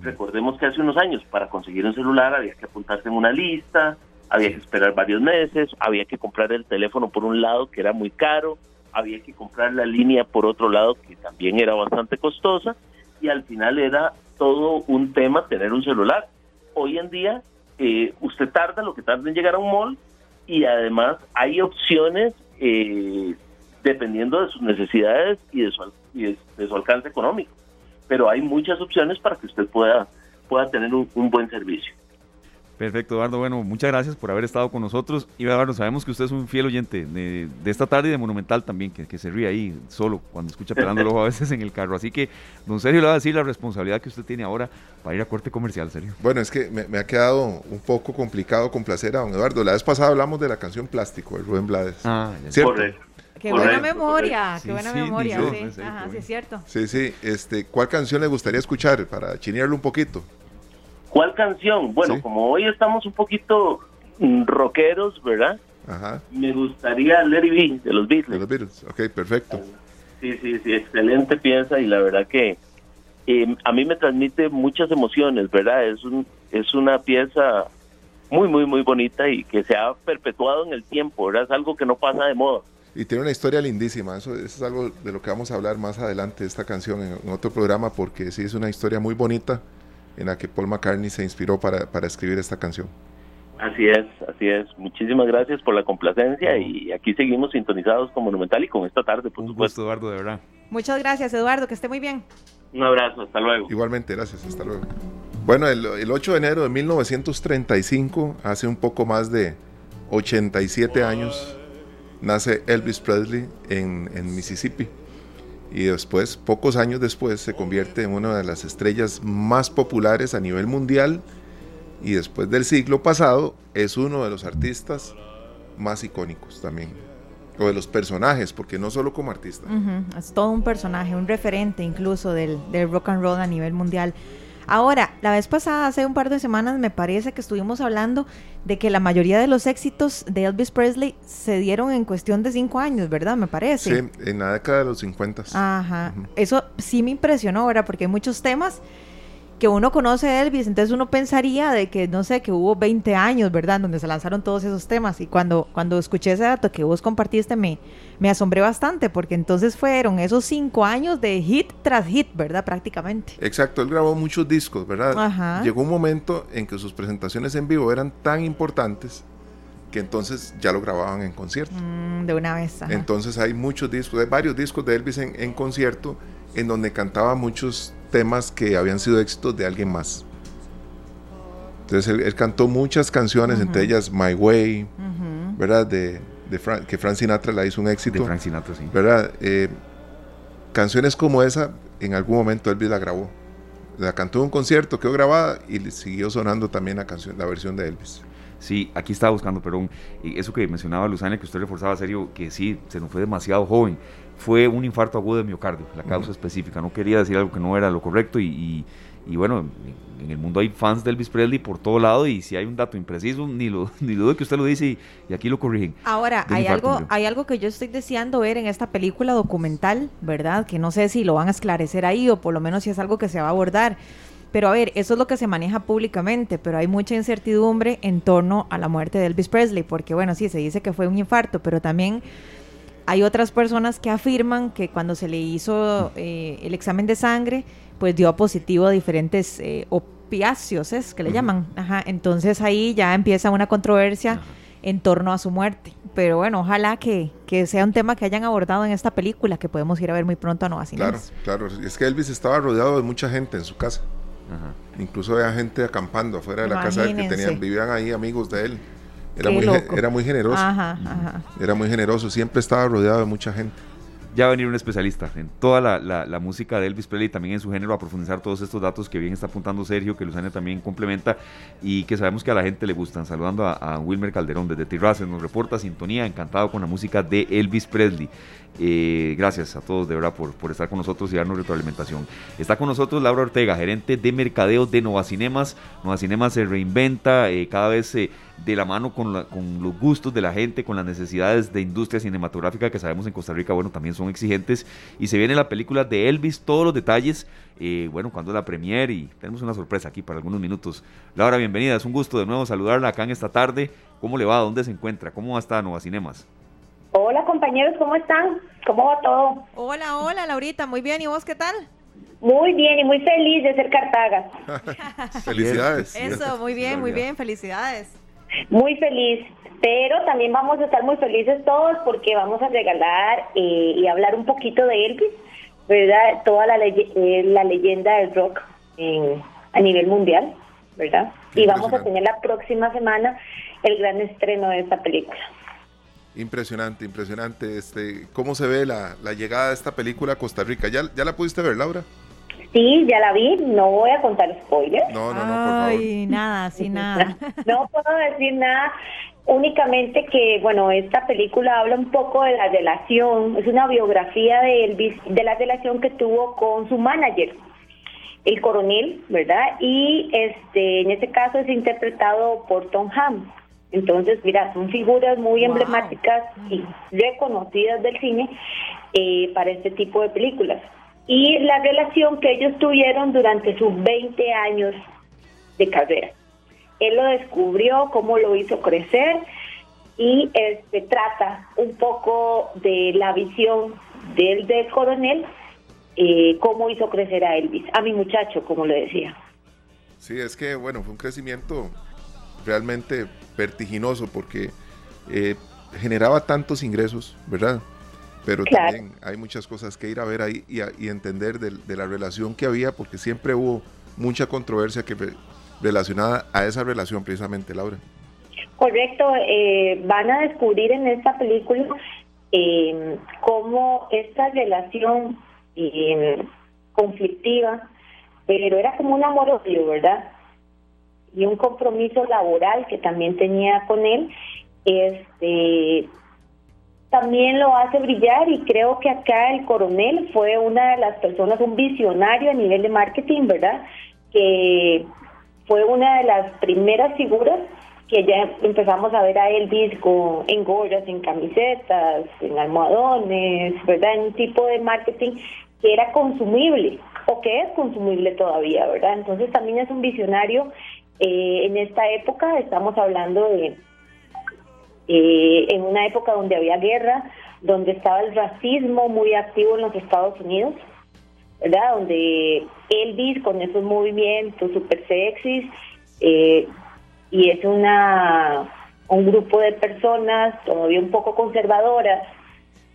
Recordemos que hace unos años para conseguir un celular había que apuntarse en una lista, había que esperar varios meses, había que comprar el teléfono por un lado que era muy caro, había que comprar la línea por otro lado que también era bastante costosa y al final era todo un tema tener un celular. Hoy en día eh, usted tarda lo que tarda en llegar a un mall y además hay opciones eh, dependiendo de sus necesidades y de su, de, su alcance económico. Pero hay muchas opciones para que usted pueda, pueda tener un buen servicio. Perfecto, Eduardo. Bueno, muchas gracias por haber estado con nosotros. Y Eduardo, sabemos que usted es un fiel oyente de, esta tarde y de Monumental también, que, se ríe ahí solo cuando escucha pelando el ojo a veces en el carro. Así que, don Sergio, le va a decir la responsabilidad que usted tiene ahora para ir a corte comercial, Sergio. Bueno, es que me, ha quedado un poco complicado complacer a don Eduardo. La vez pasada hablamos de la canción Plástico, de Rubén Blades. Ah, ¿cierto? Qué buena memoria, qué buena memoria, sí. Ajá, sí, es cierto. Sí, sí. Este, ¿Cuál canción le gustaría escuchar para chinearlo un poquito? ¿Cuál canción? Bueno, como hoy estamos un poquito mm, rockeros, ¿verdad? Ajá. Me gustaría Larry B de los Beatles. De los Beatles, ok, perfecto. Sí, sí, sí, excelente pieza y la verdad que eh, a mí me transmite muchas emociones, ¿verdad? Es, un, es una pieza muy, muy, muy bonita y que se ha perpetuado en el tiempo, ¿verdad? Es algo que no pasa de moda. Y tiene una historia lindísima, eso, eso, es algo de lo que vamos a hablar más adelante, esta canción, en, en otro programa, porque sí es una historia muy bonita en la que Paul McCartney se inspiró para, para escribir esta canción. Así es, así es. Muchísimas gracias por la complacencia y aquí seguimos sintonizados con Monumental y con esta tarde, por supuesto. Eduardo, de verdad. Muchas gracias, Eduardo, que esté muy bien. Un abrazo, hasta luego. Igualmente, gracias, hasta luego. Bueno, el, el 8 de enero de 1935, hace un poco más de 87 años, nace Elvis Presley en, en Mississippi y después, pocos años después, se convierte en una de las estrellas más populares a nivel mundial y después del siglo pasado es uno de los artistas más icónicos también, o de los personajes, porque no solo como artista. Es todo un personaje, un referente incluso del, del rock and roll a nivel mundial. Ahora, la vez pasada, hace un par de semanas, me parece que estuvimos hablando de que la mayoría de los éxitos de Elvis Presley se dieron en cuestión de cinco años, ¿verdad? Me parece. Sí, en la década de los 50. Ajá. Eso sí me impresionó ahora, porque hay muchos temas que uno conoce a Elvis, entonces uno pensaría de que, no sé, que hubo 20 años, ¿verdad?, donde se lanzaron todos esos temas. Y cuando, cuando escuché ese dato que vos compartiste, me, me asombré bastante, porque entonces fueron esos cinco años de hit tras hit, ¿verdad?, prácticamente. Exacto, él grabó muchos discos, ¿verdad? Ajá. Llegó un momento en que sus presentaciones en vivo eran tan importantes que entonces ya lo grababan en concierto. Mm, de una vez. Entonces hay muchos discos, hay varios discos de Elvis en, en concierto en donde cantaba muchos temas que habían sido éxitos de alguien más. Entonces él, cantó muchas canciones, entre ellas My Way, ¿verdad? De, que Frank Sinatra la hizo un éxito. De Frank Sinatra, sí. ¿Verdad? Eh, canciones como esa, en algún momento Elvis la grabó. La cantó en un concierto, quedó grabada y siguió sonando también la, canción, la versión de Elvis. Sí, aquí estaba buscando, perdón. Eso que mencionaba Luzania, que usted reforzaba serio, que sí, se nos fue demasiado joven fue un infarto agudo de miocardio, la causa específica. No quería decir algo que no era lo correcto y, y, bueno, en, el mundo hay fans de Elvis Presley por todo lado y si hay un dato impreciso, ni lo, ni lo de que usted lo dice y, aquí lo corrigen. Ahora, hay algo, hay algo que yo estoy deseando ver en esta película documental, ¿verdad? Que no sé si lo van a esclarecer ahí o por lo menos si es algo que se va a abordar. Pero a ver, eso es lo que se maneja públicamente, pero hay mucha incertidumbre en torno a la muerte de Elvis Presley, porque bueno, sí, se dice que fue un infarto, pero también hay otras personas que afirman que cuando se le hizo eh, el examen de sangre, pues dio positivo a diferentes eh, opiáceos, es que le llaman. Ajá, entonces ahí ya empieza una controversia en torno a su muerte. Pero bueno, ojalá que, que, sea un tema que hayan abordado en esta película, que podemos ir a ver muy pronto a Nueva Claro, claro. Es que Elvis estaba rodeado de mucha gente en su casa. Incluso había gente acampando afuera de la casa que tenían, vivían ahí amigos de él. Era muy, era muy generoso. Era muy generoso, siempre estaba rodeado de mucha gente. ya va a venir un especialista en toda la, música de Elvis Presley, también en su género, a profundizar todos estos datos que bien está apuntando Sergio, que Luzania también complementa y que sabemos que a la gente le gustan. Saludando a, Wilmer Calderón desde Tirraces, nos reporta sintonía, encantado con la música de Elvis Presley. Eh, gracias a todos de verdad por, por estar con nosotros y darnos retroalimentación. Está con nosotros Laura Ortega, gerente de mercadeo de Nova Cinemas. Nova Cinemas se reinventa eh, cada vez eh, de la mano con, los gustos de la gente, con las necesidades de industria cinematográfica que sabemos en Costa Rica, bueno, también son exigentes. Y se viene la película de Elvis, todos los detalles, eh, bueno, cuando la premier y tenemos una sorpresa aquí para algunos minutos. Laura, bienvenida, es un gusto de nuevo saludarla acá en esta tarde. ¿Cómo le va? ¿Dónde se encuentra? ¿Cómo va a estar Nova Cinemas? Hola compañeros, ¿cómo están? ¿Cómo va todo? Hola, hola Laurita, muy bien, ¿y vos qué tal? Muy bien y muy feliz de ser Cartaga. felicidades. Eso, muy bien, muy bien, felicidades. Muy feliz, pero también vamos a estar muy felices todos porque vamos a regalar eh, y hablar un poquito de Elvis, ¿verdad? Toda la, eh, la leyenda del rock a nivel mundial, ¿verdad? Y vamos a tener la próxima semana el gran estreno de esta película. Impresionante, impresionante. Este, ¿Cómo se ve la, la llegada de esta película a Costa Rica? ¿Ya, ¿Ya la pudiste ver, Laura? Sí, ya la vi, no voy a contar spoilers. No, no, no, por favor. Ay, nada, sin nada. no puedo decir nada, únicamente que, bueno, esta película habla un poco de la relación, es una biografía de Elvis, de la relación que tuvo con su manager, el coronel, ¿verdad? Y este, en este caso es interpretado por Tom Hanks. Entonces, mira, son figuras muy emblemáticas y reconocidas del cine eh, para este tipo de películas y la relación que ellos tuvieron durante sus 20 años de carrera. Él lo descubrió, cómo lo hizo crecer y este trata un poco de la visión del, del coronel, eh, cómo hizo crecer a Elvis, a mi muchacho, como le decía. Sí, es que bueno, fue un crecimiento realmente vertiginoso porque eh, generaba tantos ingresos, ¿verdad? Pero también hay muchas cosas que ir a ver ahí y, entender de, la relación que había, porque siempre hubo mucha controversia que relacionada a esa relación precisamente, Laura. Correcto, eh, van a descubrir en esta película eh, cómo esta relación eh, conflictiva, pero era como un amor odio, ¿verdad? Y un compromiso laboral que también tenía con él, este también lo hace brillar y creo que acá el coronel fue una de las personas, un visionario a nivel de marketing, ¿verdad? Que fue una de las primeras figuras que ya empezamos a ver a Elvis con, en gorras, en camisetas, en almohadones, ¿verdad? En un tipo de marketing que era consumible o que es consumible todavía, ¿verdad? Entonces también es un visionario eh, en esta época, estamos hablando de eh, en una época donde había guerra, donde estaba el racismo muy activo en los Estados Unidos, ¿verdad? Donde Elvis con esos movimientos super sexys eh, y es una un grupo de personas todavía un poco conservadoras.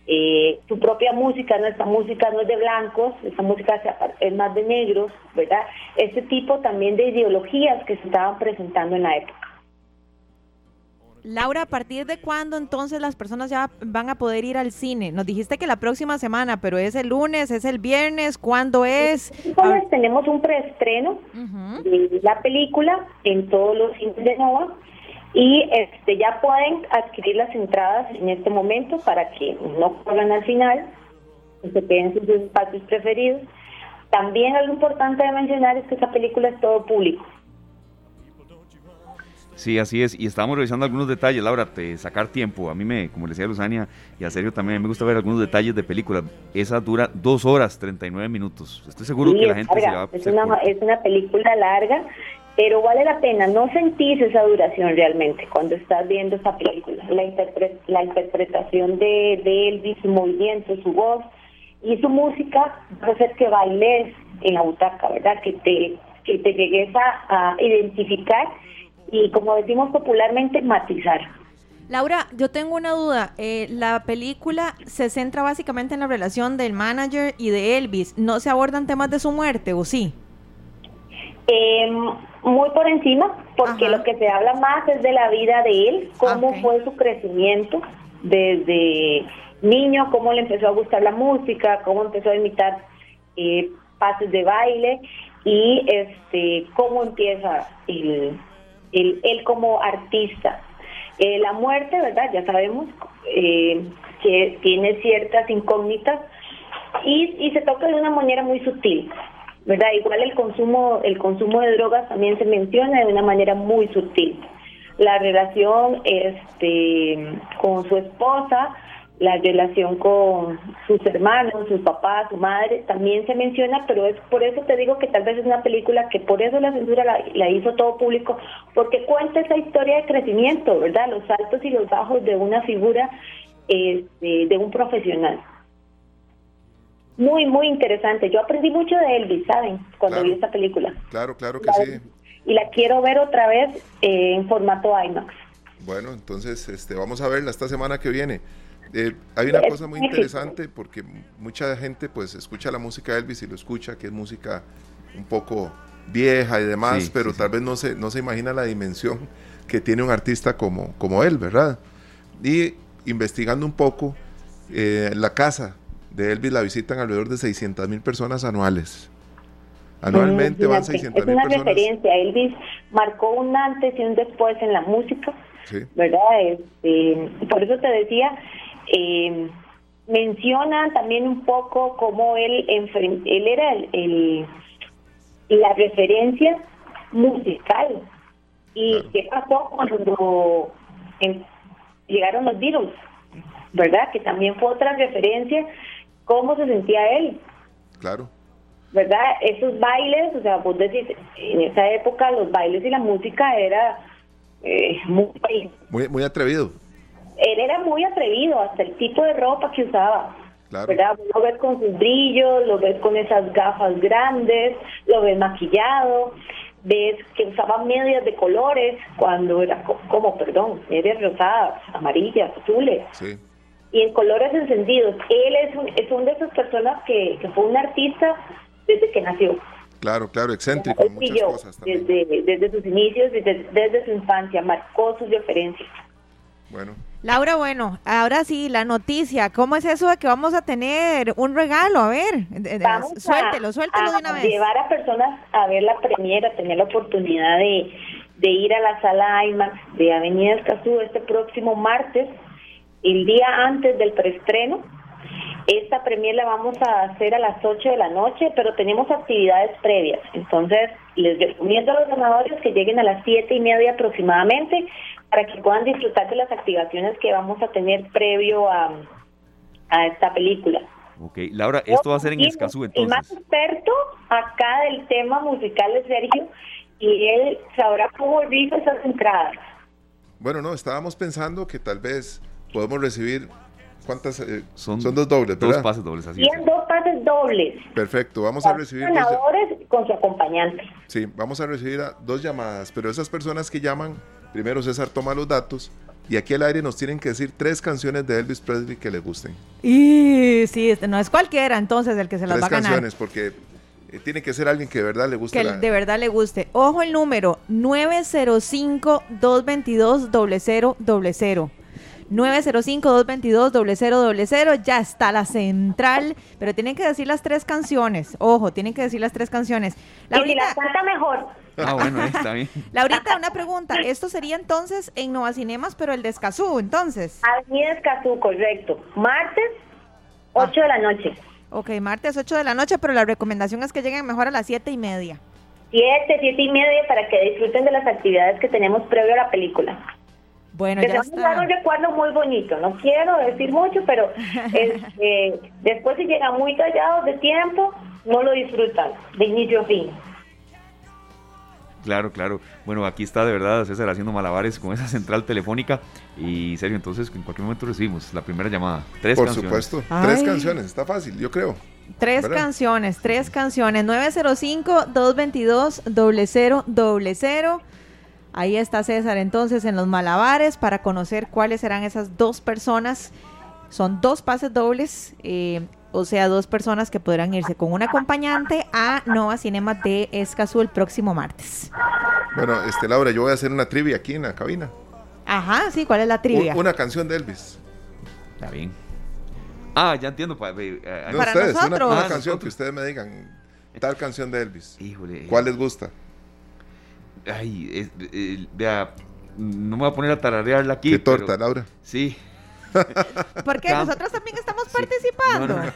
Eh, su propia música, nuestra música no es de blancos, esta música es más de negros, ¿verdad? Este tipo también de ideologías que se estaban presentando en la época. Laura, ¿a partir de cuándo entonces las personas ya van a poder ir al cine? Nos dijiste que la próxima semana, pero es el lunes, es el viernes, ¿cuándo es? Entonces tenemos un preestreno de la película en todos los cines de Nova y este ya pueden adquirir las entradas en este momento para que no corran al final, y se queden sus espacios preferidos. También algo importante de mencionar es que esta película es todo público. Sí, así es. Y estábamos revisando algunos detalles, Laura, de sacar tiempo. A mí me, como le decía Luzania, y a Sergio también, me gusta ver algunos detalles de películas. Esa dura dos horas, 39 minutos. Estoy seguro que la gente se va a es una, es una película larga, pero vale la pena. No sentís esa duración realmente cuando estás viendo esa película. La, la interpretación de, de Elvis, su movimiento, su voz y su música va a hacer que bailes en la butaca, ¿verdad? Que te, que te llegues a identificar y como decimos popularmente, matizar. Laura, yo tengo una duda. Eh, la película se centra básicamente en la relación del manager y de Elvis. ¿No se abordan temas de su muerte o sí? Em, muy por encima, porque lo que se habla más es de la vida de él, cómo fue su crecimiento desde niño, cómo le empezó a gustar la música, cómo empezó a imitar eh, pases de baile y este cómo empieza el, él como artista. Eh, la muerte, ¿verdad? Ya sabemos eh, que tiene ciertas incógnitas y, y se toca de una manera muy sutil. ¿verdad? Igual el consumo, el consumo de drogas también se menciona de una manera muy sutil. La relación este, con su esposa, la relación con sus hermanos, sus papás, su madre, también se menciona, pero es por eso te digo que tal vez es una película que por eso la censura la, hizo todo público, porque cuenta esa historia de crecimiento, ¿verdad? Los altos y los bajos de una figura este, de un profesional muy, muy interesante. Yo aprendí mucho de Elvis, ¿saben? Cuando vi esta película. Claro, claro que sí. Y la quiero ver otra vez eh, en formato IMAX. Bueno, entonces este, vamos a verla esta semana que viene. Eh, hay una cosa muy interesante porque mucha gente pues escucha la música de Elvis y lo escucha, que es música un poco vieja y demás, pero tal vez no se, no se imagina la dimensión que tiene un artista como, como él, ¿verdad? Y investigando un poco, eh, la casa de Elvis la visitan alrededor de 600 mil personas anuales. Anualmente van 600 mil personas. Es una referencia. Elvis marcó un antes y un después en la música, ¿verdad? Este, por eso te decía, eh, menciona también un poco cómo él, él era el, la referencia musical. ¿Y qué pasó cuando llegaron los Beatles? ¿Verdad? Que también fue otra referencia cómo se sentía él. Claro. ¿Verdad? Esos bailes, o sea, vos decís, en esa época los bailes y la música era eh, muy, muy... atrevido. Él era muy atrevido, hasta el tipo de ropa que usaba. Claro. ¿verdad? Lo ves con sus brillos, lo ves con esas gafas grandes, lo ves maquillado, ves que usaba medias de colores cuando era como, perdón, medias rosadas, amarillas, azules. Sí y en colores encendidos. Él es, un, es una de esas personas que, fue un artista desde que nació. Claro, claro, excéntrico, muchas cosas Desde, desde sus inicios, desde, desde su infancia, marcó sus referencias. Bueno. Laura, bueno, ahora sí, la noticia, ¿cómo es eso de que vamos a tener un regalo? A ver, suéltelo, suéltelo de una vez. Llevar a personas a ver la premiera, tener la oportunidad de, de ir a la sala IMAX de Avenida Escazú este próximo martes el día antes del preestreno. Esta premier la vamos a hacer a las 8 de la noche, pero tenemos actividades previas. Entonces, les recomiendo a los ganadores que lleguen a las 7 y media aproximadamente para que puedan disfrutar de las activaciones que vamos a tener previo a, a esta película. Ok, Laura, esto va a ser en Escazú entonces. El más experto acá del tema musical es Sergio y él sabrá cómo hizo esas entradas. Bueno, no, estábamos pensando que tal vez podemos recibir ¿Cuántas? Eh, son, son, dos dobles, ¿verdad? Dos pases dobles, así es. dos pases dobles. Perfecto, vamos a recibir... Ganadores con su acompañante. Sí, vamos a recibir dos llamadas, pero esas personas que llaman, primero César toma los datos y aquí al aire nos tienen que decir tres canciones de Elvis Presley que les gusten. Y sí, este no es cualquiera entonces el que se las va a ganar. canciones, porque eh, tiene que ser alguien que de verdad le guste. Que de verdad le guste. Ojo el número, 905-222-0000. 905-222-0000. Ya está la central, pero tienen que decir las tres canciones. Ojo, tienen que decir las tres canciones. Laurita, y si la canta mejor. Ah, bueno, está bien. Laurita, una pregunta. Esto sería entonces en Nova Cinemas, pero el de Escazú, entonces. Avenida Escazú, correcto. Martes, 8 de la noche. Ok, martes 8 de la noche, pero la recomendación es que lleguen mejor a las 7 y media. 7, 7 y media para que disfruten de las actividades que tenemos previo a la película. Bueno, ya está. dar un recuerdo muy bonito. No quiero decir mucho, pero este, después si llegan muy callados de tiempo, no lo disfrutan de inicio a fin. Claro, claro. Bueno, aquí está de verdad César haciendo malabares con esa central telefónica. Y serio, entonces en cualquier momento recibimos la primera llamada. Tres Por canciones. supuesto, tres canciones, está fácil, yo creo. Tres canciones, tres canciones. 905-222-0000. Ahí está César entonces en los malabares para conocer cuáles serán esas dos personas. Son dos pases dobles, eh, o sea, dos personas que podrán irse con un acompañante a Nova Cinema de Escazú el próximo martes. Bueno, este Laura, yo voy a hacer una trivia aquí en la cabina. Ajá, sí, ¿cuál es la trivia? una canción de Elvis. Está bien. Ah, ya entiendo. Para, ustedes, Una, ah, canción que ustedes me digan, tal canción de Elvis. Híjole. ¿Cuál les gusta? Ay, vea, no me voy a poner a tararearla aquí. ¿Qué torta, Laura? Sí. Porque nosotros también estamos participando.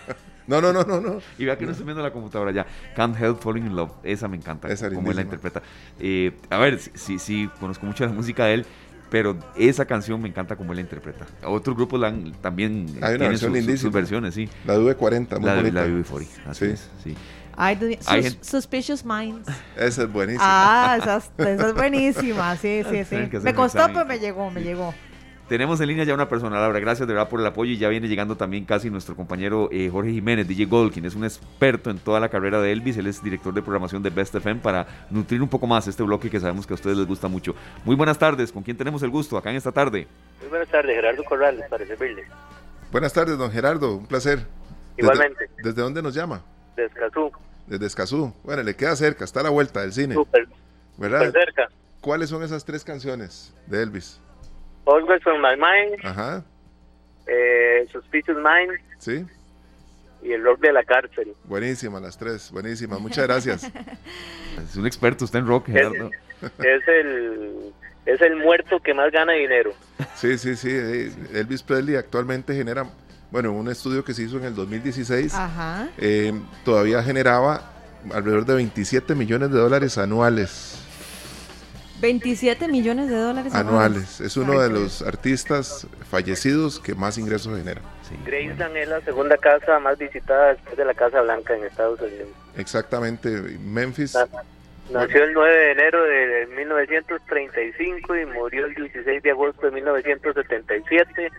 No, no, no, no, no. Y vea que no estoy viendo la computadora ya. Can't Help Falling in Love. Esa me encanta. Esa como él la interpreta. Eh, a ver, sí, sí, conozco mucho la música de él pero esa canción me encanta como él la interpreta. Otros grupos la también Hay una tienen sus, versiones, sí. La V40, muy la, bonita. La V40, así sí. es, sí. Suspicious Minds. Esa es buenísima. Ah, esa, esa es buenísima, sí, sí, sí. Me costó, pero me llegó, me llegó. Tenemos en línea ya una persona, Laura, gracias de verdad por el apoyo y ya viene llegando también casi nuestro compañero eh, Jorge Jiménez, DJ Gold, quien es un experto en toda la carrera de Elvis, él es director de programación de Best FM para nutrir un poco más este bloque que sabemos que a ustedes les gusta mucho. Muy buenas tardes, ¿con quién tenemos el gusto acá en esta tarde? Muy buenas tardes, Gerardo Corrales, para servirle. Buenas tardes, don Gerardo, un placer. Igualmente. ¿Desde, dónde nos llama? Desde Escazú. Desde Escazú. Bueno, le queda cerca, está a la vuelta del cine. Súper. ¿Verdad? cerca. ¿Cuáles son esas tres canciones de Elvis? Always on My Mind. Ajá. Eh, Suspicious Mind. Sí. Y el rock de la cárcel. Buenísima, las tres. Buenísima. Muchas gracias. es un experto usted en rock, Gerardo. Es, el, es el muerto que más gana dinero. Sí, sí, sí. Eh, Elvis Presley actualmente genera, bueno, un estudio que se hizo en el 2016, Ajá. Eh, todavía generaba alrededor de 27 millones de dólares anuales 27 millones de dólares anuales. Es uno de los artistas fallecidos que más ingresos genera. Graceland es la segunda casa más visitada después de la Casa Blanca en Estados Unidos. Exactamente. Memphis. Nació el 9 de enero de 1935 y murió el 16 de agosto de 1977.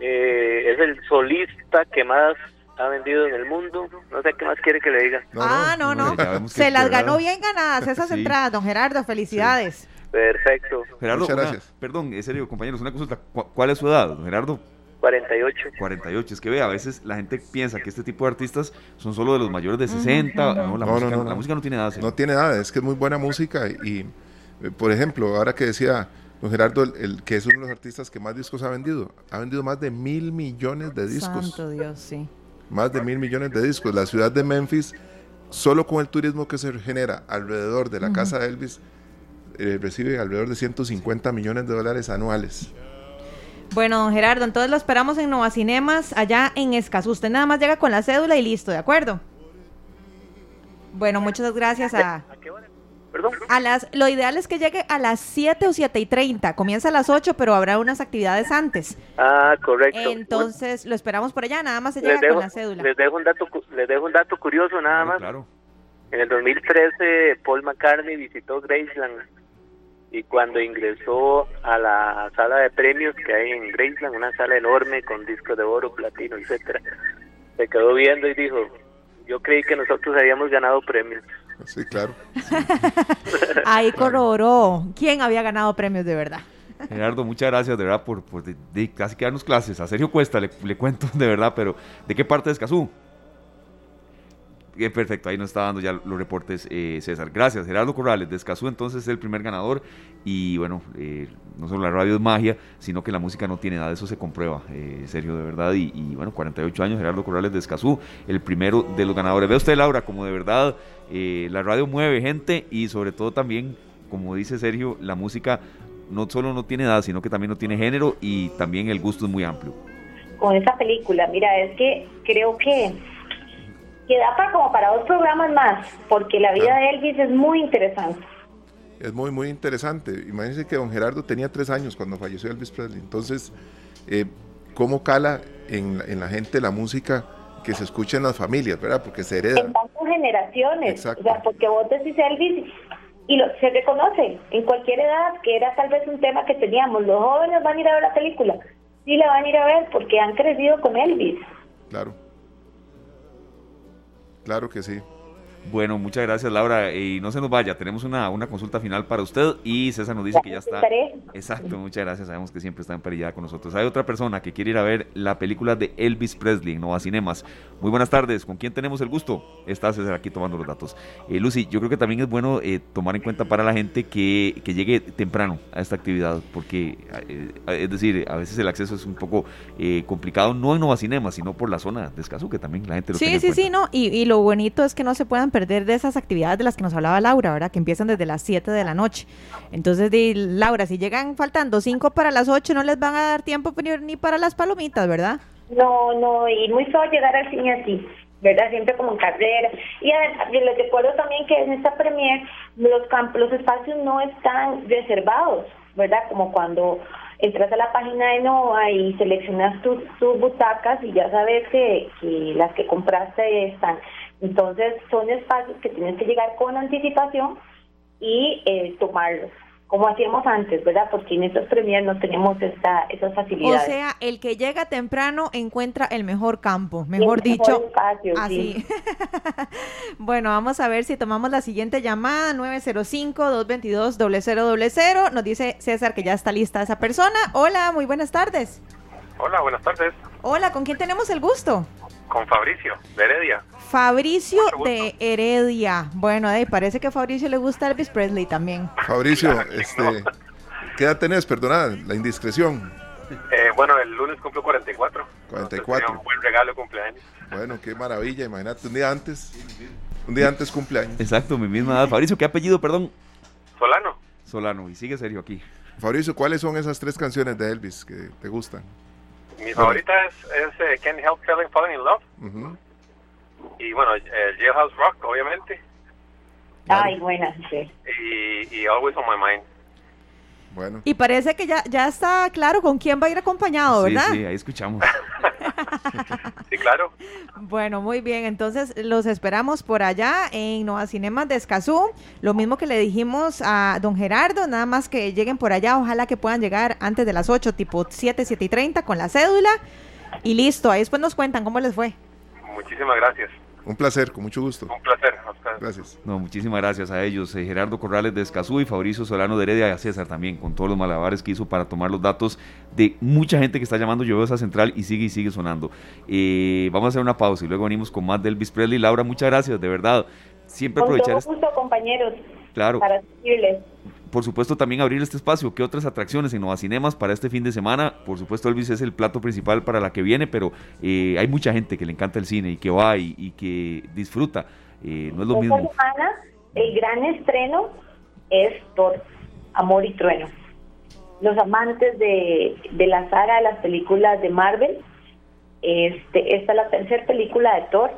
Eh, es el solista que más ha vendido en el mundo. No sé qué más quiere que le diga. ah, no, no. Se las ganó bien ganadas esas entradas, don Gerardo. Felicidades. Perfecto. Gerardo, Muchas gracias. perdón, en serio, compañeros, una consulta. ¿Cuál es su edad, don Gerardo? 48. 48. Es que ve, a veces la gente piensa que este tipo de artistas son solo de los mayores de 60. No, la, música, no, la música no tiene edad. No tiene edad, es que es muy buena música. Y, eh, por ejemplo, ahora que decía don Gerardo, el, que es uno de los artistas que más discos ha vendido, ha vendido más de mil millones de discos. Santo Dios, sí más de mil millones de discos. La ciudad de Memphis, solo con el turismo que se genera alrededor de la casa de Elvis, eh, recibe alrededor de 150 millones de dólares anuales. Bueno, Gerardo, entonces lo esperamos en Nova Cinemas, allá en Escazú. Usted nada más llega con la cédula y listo, ¿de acuerdo? Bueno, muchas gracias a... A las, lo ideal es que llegue a las 7 o 7 y 30. Comienza a las 8, pero habrá unas actividades antes. Ah, correcto. Entonces, lo esperamos por allá, nada más se llega con la cédula. Les dejo un dato, les dejo un dato curioso, nada más. Claro. En el 2013, Paul McCartney visitó Graceland y cuando ingresó a la sala de premios que hay en Graceland, una sala enorme con discos de oro, platino, etcétera, se quedó viendo y dijo, yo creí que nosotros habíamos ganado premios. Sí, claro. Ahí corroboró quién había ganado premios de verdad. Gerardo, muchas gracias de verdad por, por casi que darnos clases. A Sergio Cuesta le, le, cuento de verdad, pero ¿de qué parte de Escazú? perfecto, ahí nos está dando ya los reportes eh, César. Gracias, Gerardo Corrales, de Escazú entonces es el primer ganador y bueno, eh, no solo la radio es magia, sino que la música no tiene nada, eso se comprueba, eh, Sergio, de verdad, y, y, bueno, 48 años, Gerardo Corrales de Escazú, el primero de los ganadores. Ve usted, Laura, como de verdad la radio mueve gente y sobre todo también, como dice Sergio, la música no solo no tiene edad, sino que también no tiene género y también el gusto es muy amplio. Con esta película, mira, es que creo que que da para como para dos programas más, porque la vida de Elvis es muy interesante. Es muy, muy interesante. Imagínense que don Gerardo tenía tres años cuando falleció Elvis Presley. Entonces, eh, ¿cómo cala en, en, la gente la música que se escucha en las familias, verdad? Porque se hereda. En tantas generaciones. O sea, porque vos decís Elvis y lo, se reconoce en cualquier edad, que era tal vez un tema que teníamos. Los jóvenes van a ir a ver la película. Sí la van a ir a ver porque han crecido con Elvis. Claro. Claro que sí. Bueno, muchas gracias Laura. Y no se nos vaya, tenemos una, una consulta final para usted y César nos dice que ya está. Exacto, muchas gracias. Sabemos que siempre está emparellada con nosotros. Hay otra persona que quiere ir a ver la película de Elvis Presley en Nova Cinemas. Muy buenas tardes, ¿con quién tenemos el gusto? Está César aquí tomando los datos. Eh, Lucy, yo creo que también es bueno eh, tomar en cuenta para la gente que, que, llegue temprano a esta actividad, porque eh, es decir, a veces el acceso es un poco complicado, no en Nova Cinemas, sino por la zona de Escazú, que también la gente lo Sí, sí, sí, no. Y, y lo bonito es que no se puedan perder de esas actividades de las que nos hablaba Laura, ¿verdad? Que empiezan desde las 7 de la noche. Entonces, Laura, si llegan faltando 5 para las 8, no les van a dar tiempo ni para las palomitas, ¿verdad? No, no, y muy feo llegar al cine así. ¿verdad? Siempre como en carrera. Y les recuerdo también que en esta premier los campos, los espacios no están reservados, ¿verdad? Como cuando entras a la página de Nova y seleccionas tus, tus butacas y ya sabes que, que las que compraste están. Entonces son espacios que tienes que llegar con anticipación y eh, tomarlos como hacíamos antes, ¿verdad? Porque en estos premios no tenemos esta, esas facilidades. O sea, el que llega temprano encuentra el mejor campo, mejor dicho. espacio, así. bueno, vamos a ver si tomamos la siguiente llamada, 905-222-0000. Nos dice César que ya está lista esa persona. Hola, muy buenas tardes. Hola, buenas tardes. Hola, ¿con quién tenemos el gusto? Con Fabricio, de Heredia. Fabricio de Heredia. Bueno, ahí parece que a Fabricio le gusta Elvis Presley también. Fabricio, este, ¿qué edad tenés? Perdona, la indiscreción. Eh, bueno, el lunes cumplo 44. 44. un buen regalo de cumpleaños. Bueno, qué maravilla, imagínate, un día antes. Un día antes cumpleaños. Exacto, mi misma edad. Fabricio, ¿qué apellido, perdón? Solano. Solano, y sigue serio aquí. Fabricio, ¿cuáles son esas tres canciones de Elvis que te gustan? Mi favorita es, es eh, Can't Help Feeling Falling in Love. Y bueno, el Jailhouse Rock, obviamente. Ay, buena, sí. Y, y Always on My Mind. Bueno. Y parece que ya, ya está claro con quién va a ir acompañado, ¿verdad? Sí, sí, ahí escuchamos. sí, claro. Bueno, muy bien. Entonces los esperamos por allá en Nova Cinemas de Escazú. Lo mismo que le dijimos a don Gerardo, nada más que lleguen por allá. Ojalá que puedan llegar antes de las 8, tipo 7, 7 y 30 con la cédula. Y listo, ahí después nos cuentan cómo les fue. Muchísimas gracias. Un placer, con mucho gusto. Un placer. Gracias. No, muchísimas gracias a ellos. Eh, Gerardo Corrales de Escazú y Fabricio Solano de Heredia y a César también, con todos los malabares que hizo para tomar los datos de mucha gente que está llamando esa Central y sigue y sigue sonando. Eh, vamos a hacer una pausa y luego venimos con más de Elvis Presley. Laura, muchas gracias, de verdad. Siempre aprovechar. Con gusto, compañeros. Claro. Para seguirles por supuesto también abrir este espacio. ¿Qué otras atracciones en Nova Cinemas para este fin de semana? Por supuesto Elvis es el plato principal para la que viene, pero eh, hay mucha gente que le encanta el cine y que va y, que disfruta. Eh, no es lo Esta mismo. semana el gran estreno es por Amor y Trueno. Los amantes de, de la saga de las películas de Marvel, este, esta es la tercera película de Thor,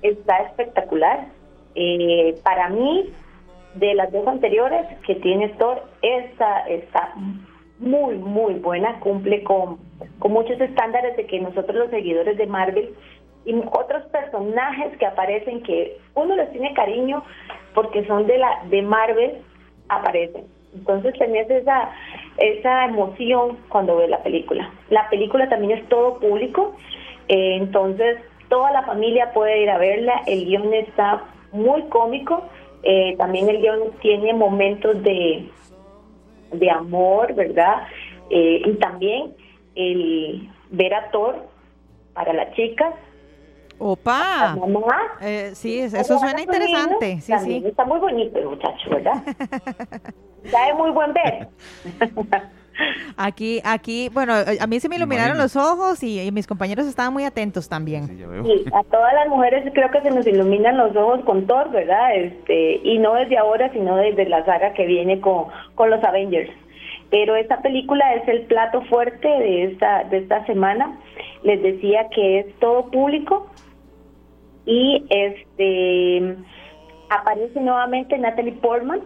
está espectacular. Eh, para mí de las dos anteriores que tiene Thor, esta está muy, muy buena, cumple con, con muchos estándares de que nosotros los seguidores de Marvel y otros personajes que aparecen que uno les tiene cariño porque son de la de Marvel aparecen. Entonces tenés esa esa emoción cuando ves la película. La película también es todo público, eh, entonces toda la familia puede ir a verla. El guion está muy cómico eh, también el guion tiene momentos de, de amor, ¿verdad? Eh, y también el ver a Thor para las chicas. Opa. Eh, sí, eso suena interesante. Sí, sí. Está muy bonito el muchacho, ¿verdad? de muy buen ver. Aquí, aquí, bueno, a mí se me iluminaron los ojos y, mis compañeros estaban muy atentos también. Sí, a todas las mujeres creo que se nos iluminan los ojos con Thor, ¿verdad? Este, y no desde ahora, sino desde la saga que viene con, con los Avengers. Pero esta película es el plato fuerte de esta, de esta semana. Les decía que es todo público y este aparece nuevamente Natalie Portman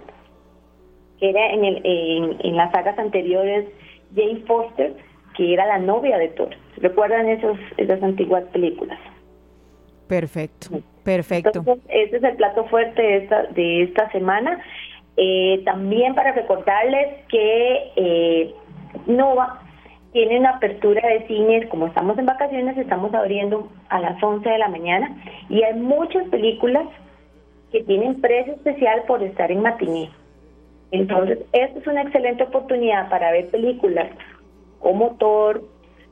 que era en, el, en, las sagas anteriores Jane Foster, que era la novia de Thor. ¿Recuerdan esos, esas antiguas películas? Perfecto, perfecto. Entonces, ese es el plato fuerte de esta, de esta semana. Eh, también para recordarles que eh, Nova tiene una apertura de cines, como estamos en vacaciones, estamos abriendo a las 11 de la mañana y hay muchas películas que tienen precio especial por estar en matiné. Entonces, esta es una excelente oportunidad para ver películas como Thor,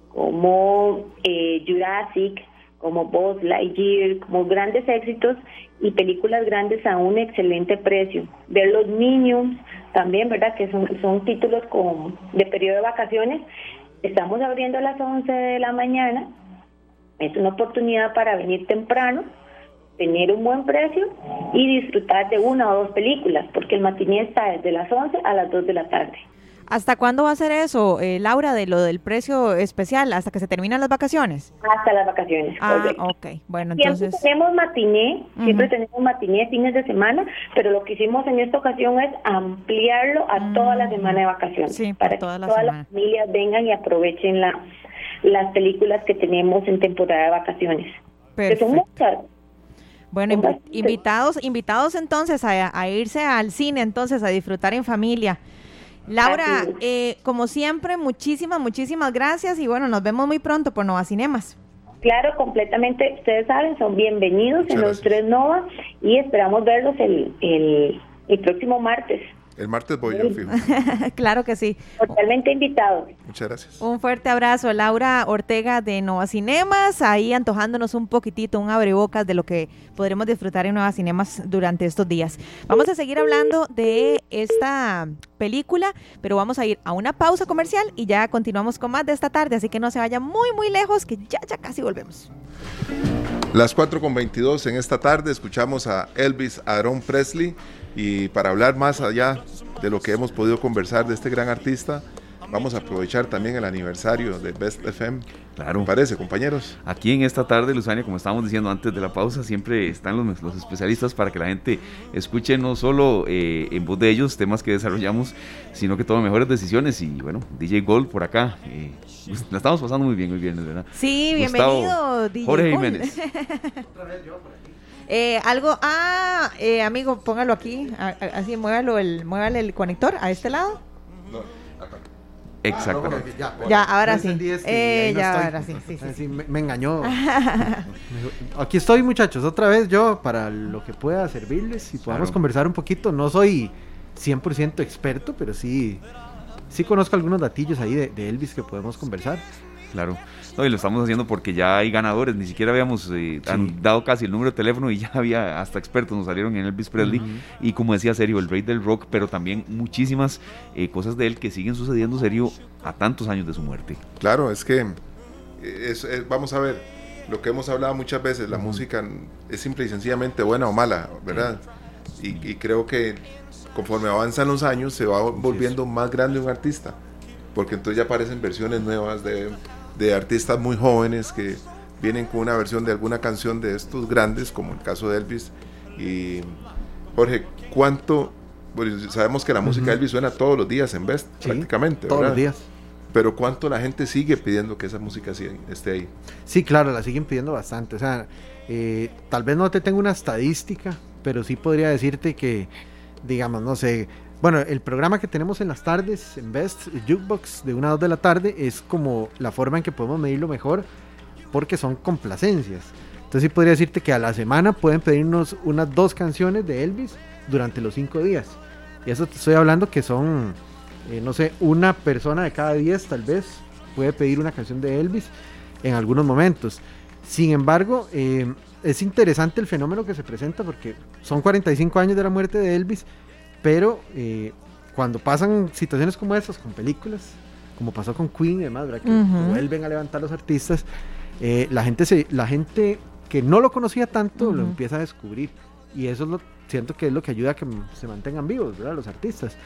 como eh, Jurassic, como Buzz Lightyear, como grandes éxitos y películas grandes a un excelente precio. Ver los Minions también, ¿verdad? Que son, son títulos con, de periodo de vacaciones. Estamos abriendo a las 11 de la mañana. Es una oportunidad para venir temprano, tener un buen precio y disfrutar de una o dos películas, porque el matiné está desde las 11 a las 2 de la tarde. ¿Hasta cuándo va a ser eso, eh, Laura, de lo del precio especial? ¿Hasta que se terminan las vacaciones? Hasta las vacaciones. Ah, ok. Bueno, siempre tenemos matiné, siempre tenemos matiné fines de semana, pero lo que hicimos en esta ocasión es ampliarlo a toda la mm. semana de vacaciones. Sí, para que todas las familias vengan y aprovechen la, las películas que tenemos en temporada de vacaciones. Perfecto. Que son muchas. Bueno, invitados, invitados entonces a, a irse al cine, entonces a disfrutar en familia. Laura, eh, como siempre, muchísimas, muchísimas gracias y bueno, nos vemos muy pronto por Nova Cinemas. Claro, completamente, ustedes saben, son bienvenidos en los tres Nova y esperamos verlos el, el, el próximo martes. El martes voy yo, fijo. claro que sí. Totalmente invitado. Muchas gracias. Un fuerte abrazo, Laura Ortega de Nueva Cinemas, ahí antojándonos un poquitito, un abrebocas de lo que podremos disfrutar en Nueva Cinemas durante estos días. Vamos a seguir hablando de esta película, pero vamos a ir a una pausa comercial y ya continuamos con más de esta tarde, así que no se vaya muy, muy lejos, que ya, ya casi volvemos. Las 4 con 22 en esta tarde escuchamos a Elvis Aaron Presley y para hablar más allá de lo que hemos podido conversar de este gran artista, vamos a aprovechar también el aniversario de Best FM. Claro. ¿Me parece, compañeros? Aquí en esta tarde, Luzania, como estábamos diciendo antes de la pausa, siempre están los, los especialistas para que la gente escuche no solo eh, en voz de ellos temas que desarrollamos, sino que tomen mejores decisiones. Y bueno, DJ Gold por acá. Eh, pues, la estamos pasando muy bien hoy viernes, ¿verdad? Sí, bienvenido, DJ Jorge Jiménez. Eh, algo, ah, eh, amigo, póngalo aquí, así, muévalo el, muévale el conector a este lado. No, acá. Exactamente. ya, ahora sí. eh, ya, ahora sí, sí, sí. Me, engañó. aquí estoy, muchachos, otra vez yo para lo que pueda servirles y podamos conversar un poquito. No soy 100% experto, pero sí, sí conozco algunos datillos ahí de, de Elvis que podemos conversar. Claro. No, y lo estamos haciendo porque ya hay ganadores, ni siquiera habíamos eh, dado casi el número de teléfono y ya había hasta expertos, nos salieron en Elvis Presley. Y como decía Serio, el rey del rock, pero también muchísimas eh, cosas de él que siguen sucediendo, Serio, a tantos años de su muerte. Claro, es que, vamos a ver, lo que hemos hablado muchas veces, la música es simple y sencillamente buena o mala, ¿verdad? Y, creo que conforme avanzan los años se va volviendo más grande un artista, porque entonces ya aparecen versiones nuevas de de artistas muy jóvenes que vienen con una versión de alguna canción de estos grandes, como el caso de Elvis. Y Jorge, ¿cuánto? sabemos que la música de Elvis suena todos los días en Best, prácticamente. Todos los días. Pero ¿cuánto la gente sigue pidiendo que esa música esté ahí? Sí, claro, la siguen pidiendo bastante. O sea, eh, tal vez no te tengo una estadística, pero sí podría decirte que, digamos, no sé, bueno, el programa que tenemos en las tardes, en Best Jukebox, de una a dos de la tarde, es como la forma en que podemos medirlo mejor, porque son complacencias. Entonces sí podría decirte que a la semana pueden pedirnos unas dos canciones de Elvis durante los cinco días. Y eso te estoy hablando que son, eh, no sé, una persona de cada diez tal vez puede pedir una canción de Elvis en algunos momentos. Sin embargo, eh, es interesante el fenómeno que se presenta porque son 45 años de la muerte de Elvis pero eh, cuando pasan situaciones como esas, con películas, como pasó con Queen y demás, que vuelven a levantar los artistas, eh, la, gente se, la gente que no lo conocía tanto lo empieza a descubrir. Y eso es lo, siento que es lo que ayuda a que se mantengan vivos, ¿verdad? Los artistas.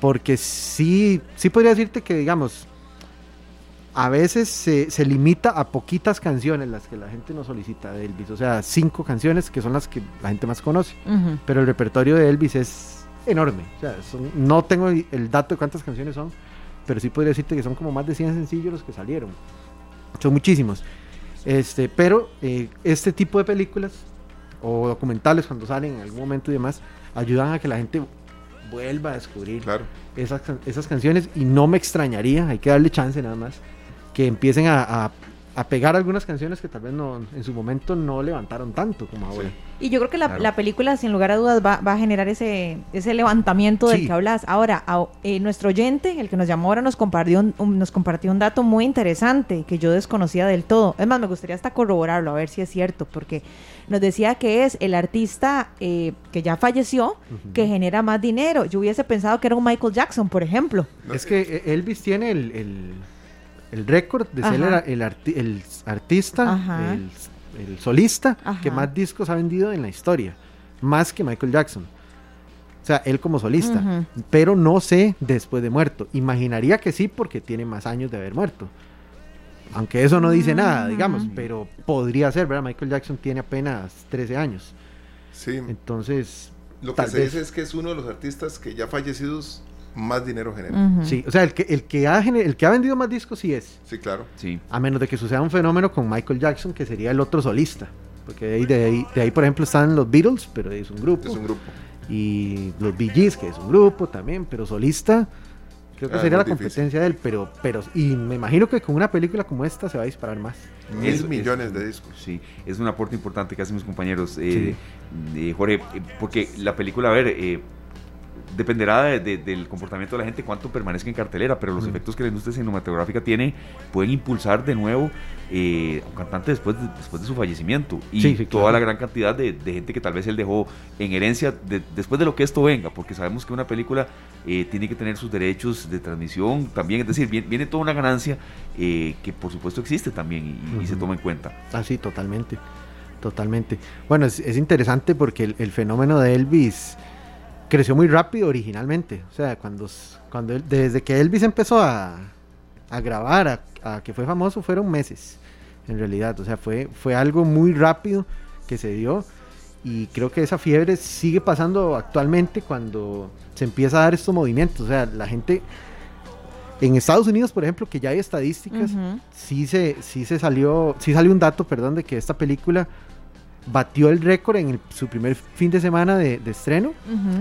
Porque sí, sí podría decirte que, digamos, a veces se, se, limita a poquitas canciones las que la gente nos solicita de Elvis. O sea, cinco canciones que son las que la gente más conoce. Pero el repertorio de Elvis es enorme. O sea, no tengo el dato de cuántas canciones son, pero sí podría decirte que son como más de 100 sencillos los que salieron. Son muchísimos. Este, pero eh, este tipo de películas o documentales cuando salen en algún momento y demás ayudan a que la gente vuelva a descubrir esas, esas canciones y no me extrañaría, hay que darle chance nada más, que empiecen a, a pegar algunas canciones que tal vez no en su momento no levantaron tanto como ahora. Y yo creo que la, película, sin lugar a dudas, va, a generar ese, ese levantamiento del que hablas. Ahora, eh, nuestro oyente, el que nos llamó ahora, nos compartió, un, nos compartió un dato muy interesante que yo desconocía del todo. Es más, me gustaría hasta corroborarlo, a ver si es cierto, porque nos decía que es el artista eh, que ya falleció que genera más dinero. Yo hubiese pensado que era un Michael Jackson, por ejemplo. Es que eh, Elvis tiene el el récord de ser el, artista, el, solista que más discos ha vendido en la historia, más que Michael Jackson. O sea, él como solista, pero no sé después de muerto. Imaginaría que sí porque tiene más años de haber muerto. Aunque eso no dice nada, digamos, pero podría ser, ¿verdad? Michael Jackson tiene apenas 13 años. Sí. Entonces... Lo que se dice es que es uno de los artistas que ya fallecidos más dinero genera. Sí, o sea, el que, el, que ha el que ha vendido más discos sí es. Sí, claro. Sí. A menos de que suceda un fenómeno con Michael Jackson, que sería el otro solista. Porque de ahí, de ahí, de ahí por ejemplo, están los Beatles, pero es un grupo. Es un grupo. Y los Bee Gees, que es un grupo también, pero solista. Creo que ah, sería la competencia de él, pero, pero, y me imagino que con una película como esta se va a disparar más. Mil millones de discos. Sí, es un aporte importante que hacen mis compañeros. Eh, Jorge, eh, porque la película, a ver, eh, dependerá del comportamiento de la gente cuánto permanezca en cartelera, pero los efectos que la industria cinematográfica tiene pueden impulsar de nuevo eh, a un cantante después de, después de su fallecimiento y toda la gran cantidad de, gente que tal vez él dejó en herencia después de lo que esto venga, porque sabemos que una película eh, tiene que tener sus derechos de transmisión también, es decir, viene, toda una ganancia eh, que por supuesto existe también y, se toma en cuenta. Ah, sí, totalmente, totalmente. Bueno, es, interesante porque el fenómeno de Elvis creció muy rápido originalmente. O sea, cuando, cuando desde que Elvis empezó a, a grabar, a, que fue famoso, fueron meses, en realidad. O sea, fue, fue algo muy rápido que se dio. Y creo que esa fiebre sigue pasando actualmente cuando se empieza a dar estos movimientos. O sea, la gente en Estados Unidos, por ejemplo, que ya hay estadísticas, sí se, sí se salió, sí salió un dato, perdón, de que esta película batió el récord en su primer fin de semana de, estreno,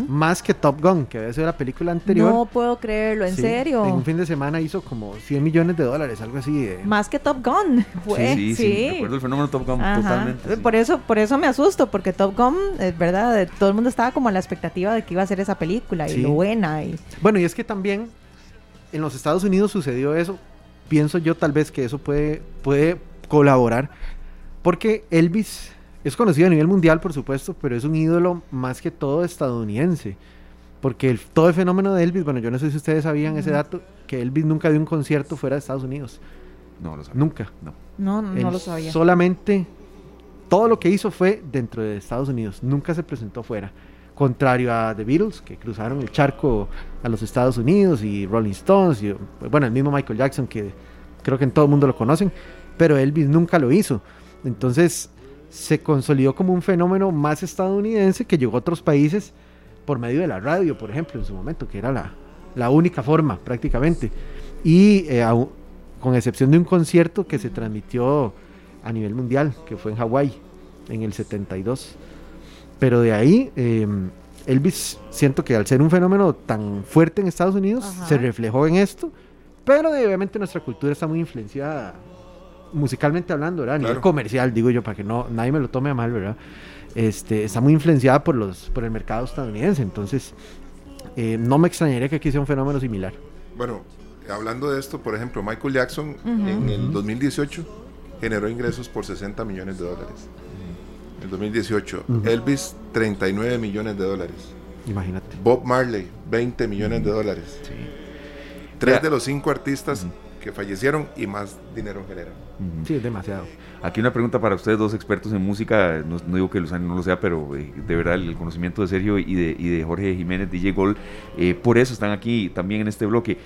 más que Top Gun, que había sido la película anterior. No puedo creerlo, ¿en serio? En un fin de semana hizo como 100 millones de dólares, algo así. Más que Top Gun, fue. Sí, sí, recuerdo el fenómeno Top Gun totalmente. Por, eso, por eso me asusto, porque Top Gun, es verdad, todo el mundo estaba como a la expectativa de que iba a ser esa película y lo buena. Y... Bueno, y es que también en los Estados Unidos sucedió eso. Pienso yo tal vez que eso puede, puede colaborar, porque Elvis es conocido a nivel mundial, por supuesto, pero es un ídolo más que todo estadounidense. Porque el, todo el fenómeno de Elvis, bueno, yo no sé si ustedes sabían ese dato, que Elvis nunca dio un concierto fuera de Estados Unidos. No lo sabía. Nunca. No, no, no, lo sabía. Solamente todo lo que hizo fue dentro de Estados Unidos. Nunca se presentó fuera. Contrario a The Beatles, que cruzaron el charco a los Estados Unidos, y Rolling Stones, y bueno, el mismo Michael Jackson, que creo que en todo el mundo lo conocen, pero Elvis nunca lo hizo. Entonces, se consolidó como un fenómeno más estadounidense que llegó a otros países por medio de la radio, por ejemplo, en su momento, que era la, la única forma prácticamente. Y eh, con excepción de un concierto que se transmitió a nivel mundial, que fue en Hawái en el 72. Pero de ahí, em, Elvis, siento que al ser un fenómeno tan fuerte en Estados Unidos, se reflejó en esto, pero obviamente nuestra cultura está muy influenciada musicalmente hablando, ¿verdad? A nivel comercial, digo yo, para que no nadie me lo tome a mal, ¿verdad? Este, está muy influenciada por los por el mercado estadounidense, entonces eh, no me extrañaría que aquí sea un fenómeno similar. Bueno, hablando de esto, por ejemplo, Michael Jackson en el 2018 generó ingresos por 60 millones de dólares. En el 2018, Elvis 39 millones de dólares. Imagínate. Bob Marley 20 millones de dólares. Sí. Tres de los cinco artistas que fallecieron y más dinero generan. Sí, es demasiado. Aquí una pregunta para ustedes, dos expertos en música. No, digo que Luzano no lo sea, pero eh, de verdad el conocimiento de Sergio y de, y de Jorge Jiménez, DJ Gol, eh, por eso están aquí también en este bloque.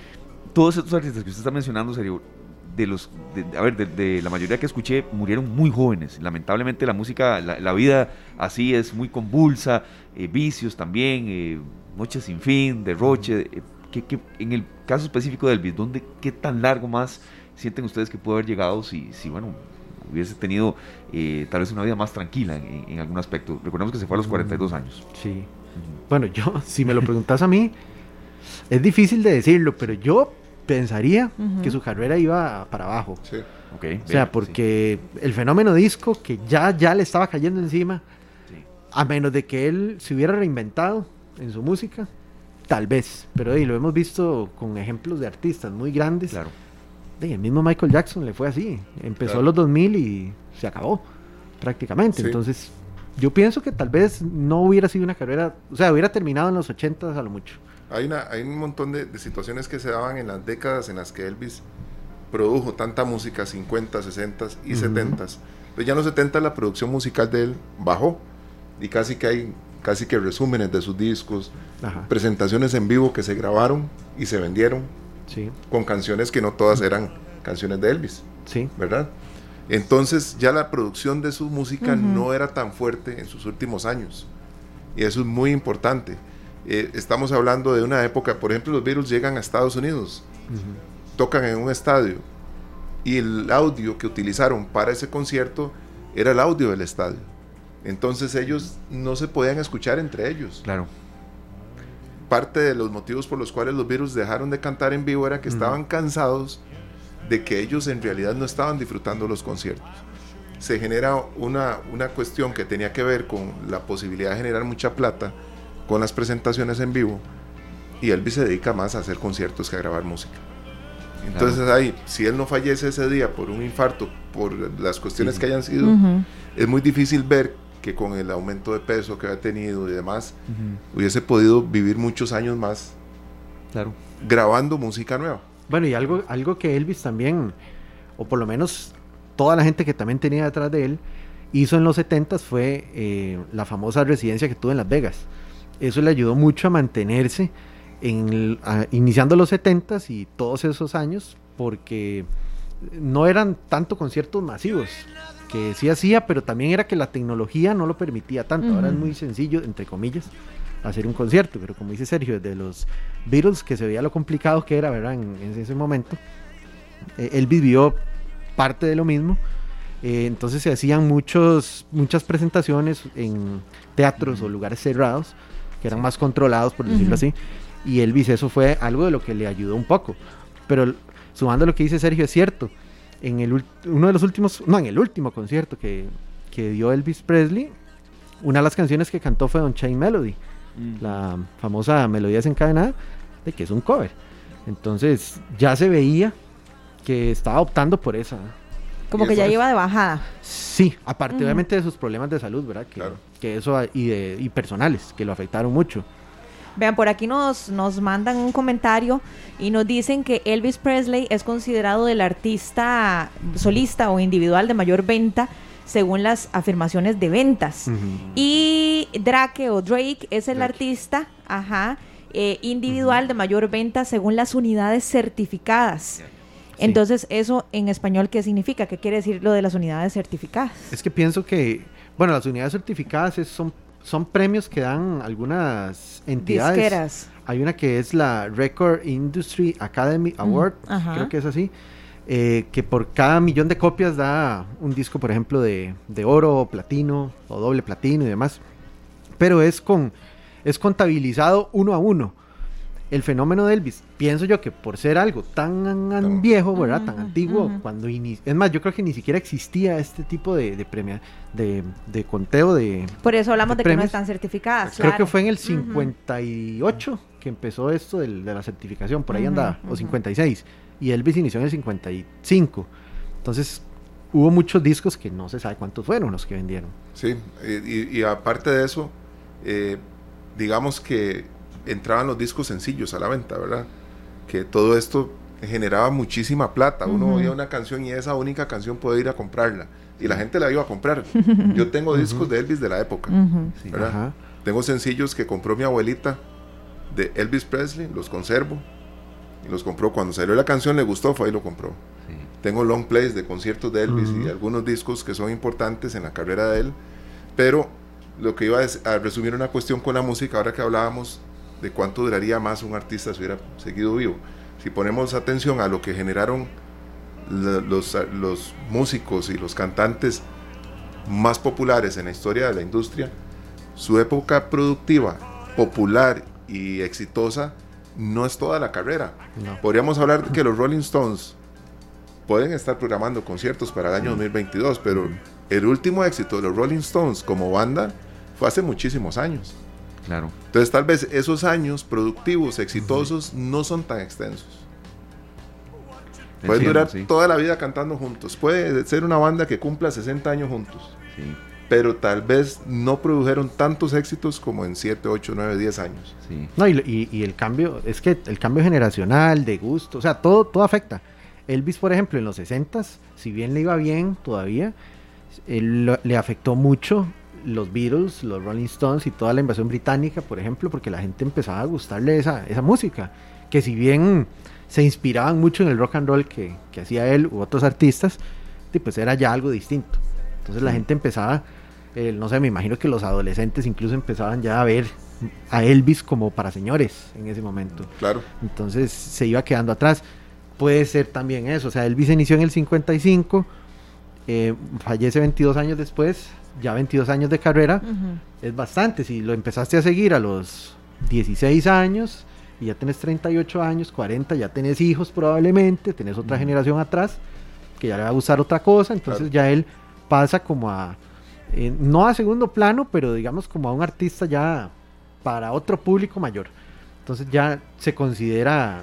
Todos estos artistas que usted está mencionando, Sergio, de los, a ver, de, la mayoría que escuché murieron muy jóvenes. Lamentablemente la música, la, vida así es muy convulsa, eh, vicios también, noches sin fin, derroche. Que, en el caso específico de Elvis, ¿dónde, ¿qué tan largo más sienten ustedes que puede haber llegado si, si bueno, hubiese tenido eh, tal vez una vida más tranquila en, algún aspecto? Recordemos que se fue a los 42 años. Sí. Bueno, yo, si me lo preguntas a mí, es difícil de decirlo, pero yo pensaría que su carrera iba para abajo. Sí. Okay, o sea, porque el fenómeno disco que ya, ya le estaba cayendo encima, a menos de que él se hubiera reinventado en su música, tal vez. Pero ahí lo hemos visto con ejemplos de artistas muy grandes. Claro. el mismo Michael Jackson le fue así. Empezó en los 2000 y se acabó prácticamente. Entonces, yo pienso que tal vez no hubiera sido una carrera, o sea, hubiera terminado en los 80 a lo mucho. Hay, una, hay un montón de, situaciones que se daban en las décadas en las que Elvis produjo tanta música, 50, 60 y 70. Pero ya en los 70 la producción musical de él bajó y casi que hay casi que resúmenes de sus discos, presentaciones en vivo que se grabaron y se vendieron sí. con canciones que no todas eran canciones de Elvis. Sí. ¿Verdad? Entonces ya la producción de su música no era tan fuerte en sus últimos años. Y eso es muy importante. Eh, estamos hablando de una época, por ejemplo, los Beatles llegan a Estados Unidos, tocan en un estadio y el audio que utilizaron para ese concierto era el audio del estadio. Entonces ellos no se podían escuchar entre ellos. Claro. Parte de los motivos por los cuales los Beatles dejaron de cantar en vivo era que estaban cansados de que ellos en realidad no estaban disfrutando los conciertos. Se genera una, una cuestión que tenía que ver con la posibilidad de generar mucha plata con las presentaciones en vivo y Elvis se dedica más a hacer conciertos que a grabar música. Entonces ahí, si él no fallece ese día por un infarto, por las cuestiones que hayan sido, es muy difícil ver que con el aumento de peso que ha tenido y demás, hubiese podido vivir muchos años más claro. grabando música nueva. Bueno, y algo, algo que Elvis también, o por lo menos toda la gente que también tenía detrás de él, hizo en los 70 fue eh, la famosa residencia que tuvo en Las Vegas. Eso le ayudó mucho a mantenerse en, iniciando los 70 y todos esos años, porque no eran tanto conciertos masivos, que sí hacía, pero también era que la tecnología no lo permitía tanto. Ahora es muy sencillo, entre comillas, hacer un concierto, pero como dice Sergio, de los Beatles, que se veía lo complicado que era, ¿verdad? En, ese momento, eh, él vivió parte de lo mismo. Eh, entonces se hacían muchos, muchas presentaciones en teatros o lugares cerrados, que eran más controlados, por decirlo así. Y Elvis, eso fue algo de lo que le ayudó un poco. Pero sumando lo que dice Sergio, es cierto. En el, uno de los últimos, no, en el último concierto que, que dio Elvis Presley, una de las canciones que cantó fue Don Chain Melody la famosa melodía desencadenada, de que es un cover. Entonces ya se veía que estaba optando por esa. Como que ya iba de bajada. Sí, aparte obviamente de sus problemas de salud, ¿verdad? Que, que eso y, de, y personales, que lo afectaron mucho. Vean, por aquí nos, nos mandan un comentario y nos dicen que Elvis Presley es considerado el artista solista o individual de mayor venta según las afirmaciones de ventas. Y Drake o Drake es el artista, ajá, eh, individual de mayor venta según las unidades certificadas. Entonces, ¿eso en español qué significa? ¿Qué quiere decir lo de las unidades certificadas? Es que pienso que, bueno, las unidades certificadas son, son premios que dan algunas entidades. Hay una que es la Record Industry Academy Award, creo que es así. Eh, que por cada millón de copias da un disco, por ejemplo, de, de, oro, platino o doble platino y demás. Pero es con es contabilizado uno a uno. El fenómeno de Elvis, pienso yo que por ser algo tan viejo, ¿verdad? tan antiguo, cuando es más, yo creo que ni siquiera existía este tipo de, de premia, de, de, conteo de. Por eso hablamos de, que no están certificadas. Creo que fue en el 58 que empezó esto de, la certificación, por ahí andaba, o 56 y Elvis inició en el 55. Entonces hubo muchos discos que no se sabe cuántos fueron los que vendieron. Sí, y, aparte de eso, eh, digamos que entraban los discos sencillos a la venta, ¿verdad? Que todo esto generaba muchísima plata. Uno oía una canción y esa única canción puede ir a comprarla. Y la gente la iba a comprar. Yo tengo discos de Elvis de la época. ¿verdad? Tengo sencillos que compró mi abuelita de Elvis Presley, los conservo y los compró. Cuando salió la canción le gustó, fue ahí lo compró. Tengo long plays de conciertos de Elvis y algunos discos que son importantes en la carrera de él, pero lo que iba a resumir una cuestión con la música, ahora que hablábamos de cuánto duraría más un artista si hubiera seguido vivo. Si ponemos atención a lo que generaron los, los músicos y los cantantes más populares en la historia de la industria, su época productiva, popular y exitosa no es toda la carrera. Podríamos hablar de que los Rolling Stones pueden estar programando conciertos para el año 2022, pero el último éxito de los Rolling Stones como banda fue hace muchísimos años. Claro. Entonces tal vez esos años productivos, exitosos, no son tan extensos. Pueden durar toda la vida cantando juntos. Puede ser una banda que cumpla 60 años juntos. Pero tal vez no produjeron tantos éxitos como en 7, 8, 9, 10 años. No, y, y, el cambio, es que el cambio generacional, de gusto, o sea, todo, todo afecta. Elvis, por ejemplo, en los 60 si bien le iba bien todavía, él, le afectó mucho los Beatles, los Rolling Stones y toda la invasión británica, por ejemplo, porque la gente empezaba a gustarle esa, esa música, que si bien se inspiraban mucho en el rock and roll que, que hacía él u otros artistas, pues era ya algo distinto. Entonces la gente empezaba, eh, no sé, me imagino que los adolescentes incluso empezaban ya a ver a Elvis como para señores en ese momento. Claro. Entonces se iba quedando atrás. Puede ser también eso, o sea, Elvis inició en el 55, eh, fallece 22 años después, ya 22 años de carrera, es bastante. Si lo empezaste a seguir a los 16 años y ya tenés 38 años, 40, ya tenés hijos probablemente, tenés otra generación atrás que ya le va a usar otra cosa, entonces ya él pasa como a, eh, no a segundo plano, pero digamos como a un artista ya para otro público mayor. Entonces ya se considera,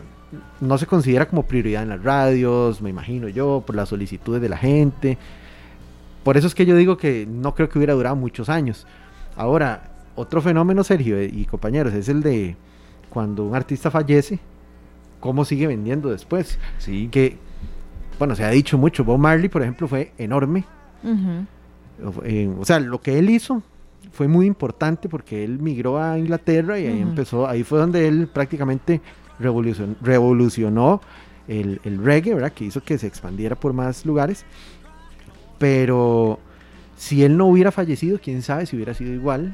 no se considera como prioridad en las radios, me imagino yo, por las solicitudes de la gente. Por eso es que yo digo que no creo que hubiera durado muchos años. Ahora, otro fenómeno, Sergio y compañeros, es el de cuando un artista fallece, cómo sigue vendiendo después. Sí. Que, bueno, se ha dicho mucho. Bob Marley, por ejemplo, fue enorme. Eh, o sea, lo que él hizo fue muy importante porque él migró a Inglaterra y ahí empezó, ahí fue donde él prácticamente revolucionó el, el, reggae, ¿verdad? Que hizo que se expandiera por más lugares. Pero si él no hubiera fallecido, quién sabe si hubiera sido igual,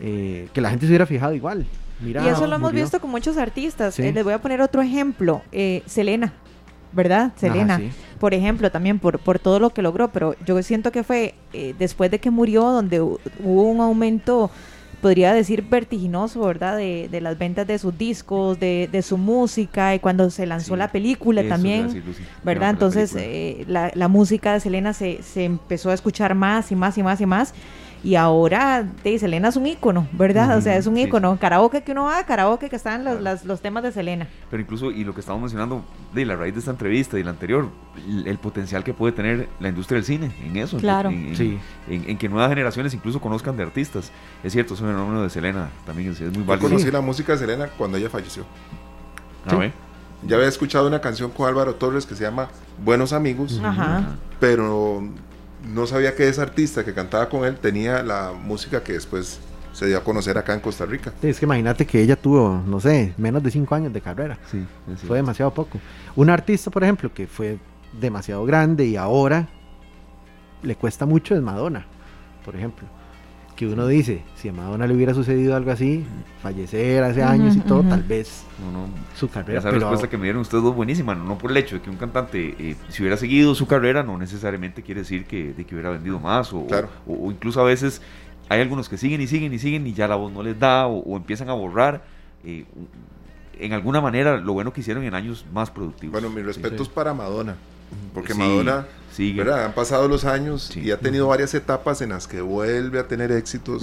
eh, que la gente se hubiera fijado igual. Mira, y eso lo hemos visto con muchos artistas. Eh, les voy a poner otro ejemplo. Eh, Selena, ¿verdad? Selena, por ejemplo, también por, por todo lo que logró, pero yo siento que fue después de que murió donde hubo un aumento podría decir vertiginoso, ¿verdad? De, de, las ventas de sus discos, de, de, su música y cuando se lanzó la película también, ¿verdad? Entonces la, la, música de Selena se, se empezó a escuchar más y más y más y más y ahora de Selena es un ícono, ¿verdad? o sea, es un ícono. Karaoke que uno va, karaoke que están los, los, temas de Selena. Pero incluso, y lo que estamos mencionando de la raíz de esta entrevista y la anterior, el, potencial que puede tener la industria del cine en eso. Claro. En, sí. en, que nuevas generaciones incluso conozcan de artistas. Es cierto, es un fenómeno de Selena también, es, muy válido. Yo conocí la música de Selena cuando ella falleció. ¿A ver? Ya había escuchado una canción con Álvaro Torres que se llama Buenos Amigos, Ajá. pero no sabía que ese artista que cantaba con él tenía la música que después se dio a conocer acá en Costa Rica. es que imagínate que ella tuvo, no sé, menos de cinco años de carrera. Sí, fue demasiado poco. Un artista, por ejemplo, que fue demasiado grande y ahora le cuesta mucho es Madonna, por ejemplo que uno dice, si a Madonna le hubiera sucedido algo así, fallecer hace años y todo, tal vez su carrera. Esa respuesta que me dieron ustedes dos buenísima, no, por el hecho de que un cantante, eh, si hubiera seguido su carrera, no necesariamente quiere decir que, de que hubiera vendido más, o, o, incluso a veces hay algunos que siguen y siguen y siguen y ya la voz no les da, o, empiezan a borrar. Eh, en alguna manera, lo bueno que hicieron en años más productivos. Bueno, mis respetos para Madonna, porque Madonna han pasado los años y ha tenido varias etapas en las que vuelve a tener éxitos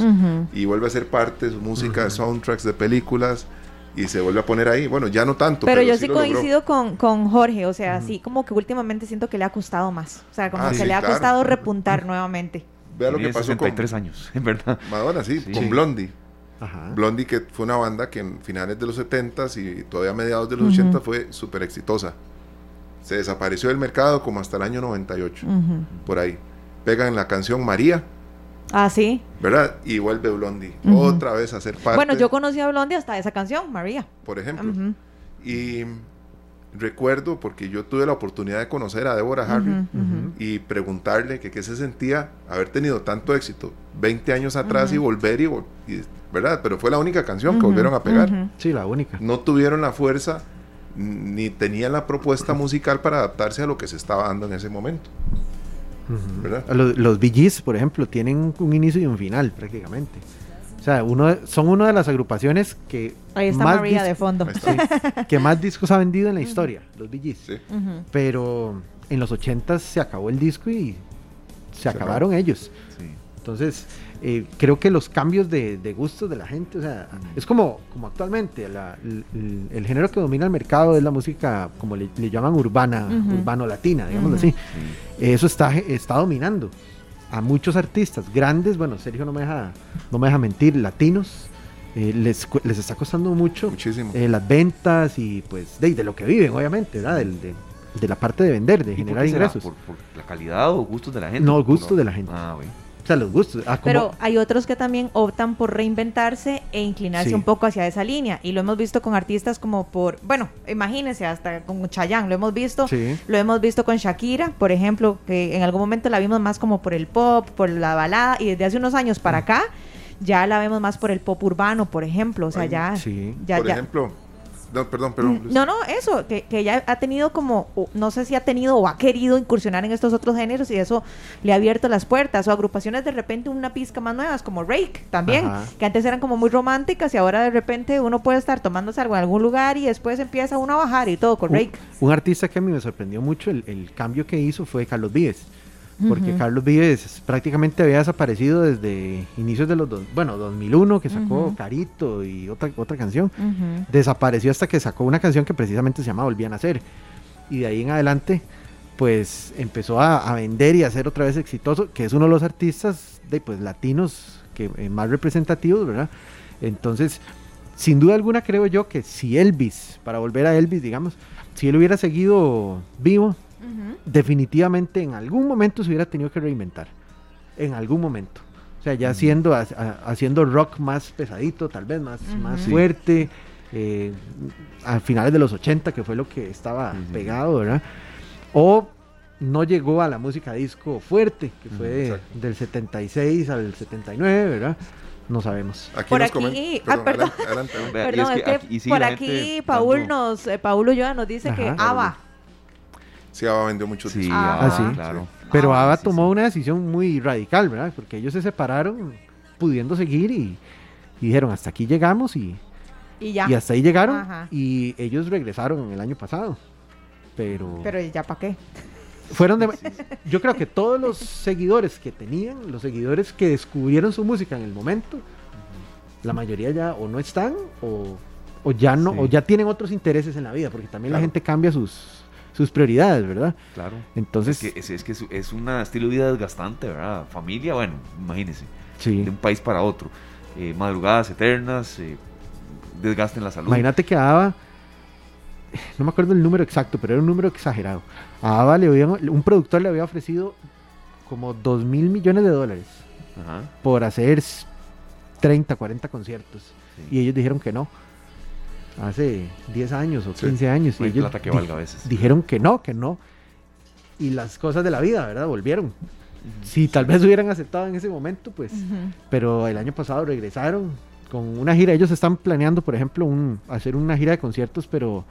y vuelve a ser parte de su música, de soundtracks de películas y se vuelve a poner ahí. Bueno, ya no tanto. Pero, yo sí, coincido con, con, Jorge, o sea, así como que últimamente siento que le ha costado más. O sea, como ah, que le ha costado repuntar nuevamente. Vea lo que pasó 63 años, en verdad. Madonna, sí, con Blondie. Blondie, que fue una banda que en finales de los 70s y todavía a mediados de los 80 fue súper exitosa se desapareció del mercado como hasta el año 98, por ahí. Pegan la canción María. Ah, sí. ¿Verdad? Y vuelve Blondie otra vez a ser parte. Bueno, yo conocí a Blondie hasta esa canción, María. Por ejemplo. Y recuerdo, porque yo tuve la oportunidad de conocer a Deborah Harry y preguntarle que qué se sentía haber tenido tanto éxito 20 años atrás y volver y, ¿verdad? Pero fue la única canción que volvieron a pegar. Sí, la única. No tuvieron la fuerza ni tenía la propuesta musical para adaptarse a lo que se estaba dando en ese momento. Los, los por ejemplo, tienen un inicio y un final prácticamente. O sea, uno, son una de las agrupaciones que Ahí está más María de fondo. que más discos ha vendido en la historia, los. Sí. Pero en los 80 se acabó el disco y se, acabaron ellos. Entonces, eh, creo que los cambios de, de gustos de la gente, o sea, es como, como actualmente, el, género que domina el mercado es la música, como le, llaman urbana, urbano-latina, digamos así. Eso está, está dominando a muchos artistas grandes, bueno, Sergio no me deja, no me deja mentir, latinos, eh, les, les, está costando mucho eh, las ventas y pues de, de, lo que viven, obviamente, ¿verdad? de, de, la parte de vender, de generar ingresos. ¿Por, la calidad o gustos de la gente? No, gustos de la gente. Ah, o los gustos. Ah, Pero hay otros que también optan por reinventarse e inclinarse un poco hacia esa línea. Y lo hemos visto con artistas como por, bueno, imagínense, hasta con Chayanne, lo hemos visto. Lo hemos visto con Shakira, por ejemplo, que en algún momento la vimos más como por el pop, por la balada. Y desde hace unos años para mm. acá, ya la vemos más por el pop urbano, por ejemplo. O sea, ya, ya. Por ejemplo no, perdón, perdón. Mm, no, no, eso, que, que ella ha tenido como, no sé si ha tenido o ha querido incursionar en estos otros géneros y eso le ha abierto las puertas. O agrupaciones de repente una pizca más nuevas, como Rake también, que antes eran como muy románticas y ahora de repente uno puede estar tomándose algo en algún lugar y después empieza uno a bajar y todo con Rake. Un, artista que a mí me sorprendió mucho el, el cambio que hizo fue Carlos Vives porque Carlos Vives prácticamente había desaparecido desde inicios de los, dos, bueno, 2001 que sacó Carito y otra, otra canción, desapareció hasta que sacó una canción que precisamente se llama Volvían a ser. Y de ahí en adelante pues empezó a, vender y a ser otra vez exitoso, que es uno de los artistas de pues latinos que eh, más representativos, ¿verdad? Entonces, sin duda alguna creo yo que si Elvis, para volver a Elvis, digamos, si él hubiera seguido vivo, definitivamente en algún momento se hubiera tenido que reinventar. En algún momento. O sea, ya haciendo, haciendo rock más pesadito, tal vez más, más fuerte. Eh, a finales de los 80, que fue lo que estaba pegado, ¿verdad? O no llegó a la música disco fuerte, que fue del 76 al 79, ¿verdad? No sabemos. por aquí, perdón, por aquí Paul nos, eh, Paul Ulloa nos dice que ABBA Sí, ABBA vendió mucho sí, ah, sí, claro. Pero ABBA tomó una decisión muy radical, ¿verdad? Porque ellos se separaron pudiendo seguir y, dijeron, hasta aquí llegamos y, y, ya. y hasta ahí llegaron y ellos regresaron el año pasado. Pero... Pero ya para qué. Fueron de, yo creo que todos los seguidores que tenían, los seguidores que descubrieron su música en el momento, la mayoría ya o no están o, o ya no, o ya tienen otros intereses en la vida, porque también la gente cambia sus, sus prioridades, ¿verdad? Claro. Entonces. Es que es, que es un estilo de vida desgastante, ¿verdad? Familia, bueno, imagínense. Sí. De un país para otro. Eh, madrugadas eternas, eh, desgaste en la salud. Imagínate que a Ava, no me acuerdo el número exacto, pero era un número exagerado. A Ava le un productor le había ofrecido como 2 mil millones de dólares por hacer 30, 40 conciertos. Y ellos dijeron que no hace 10 años o 15 años. y ellos que valga a veces. dijeron que no, que no. Y las cosas de la vida, ¿verdad? Volvieron. Si tal vez hubieran aceptado en ese momento, pues. Pero el año pasado regresaron con una gira. Ellos están planeando, por ejemplo, un, hacer una gira de conciertos, pero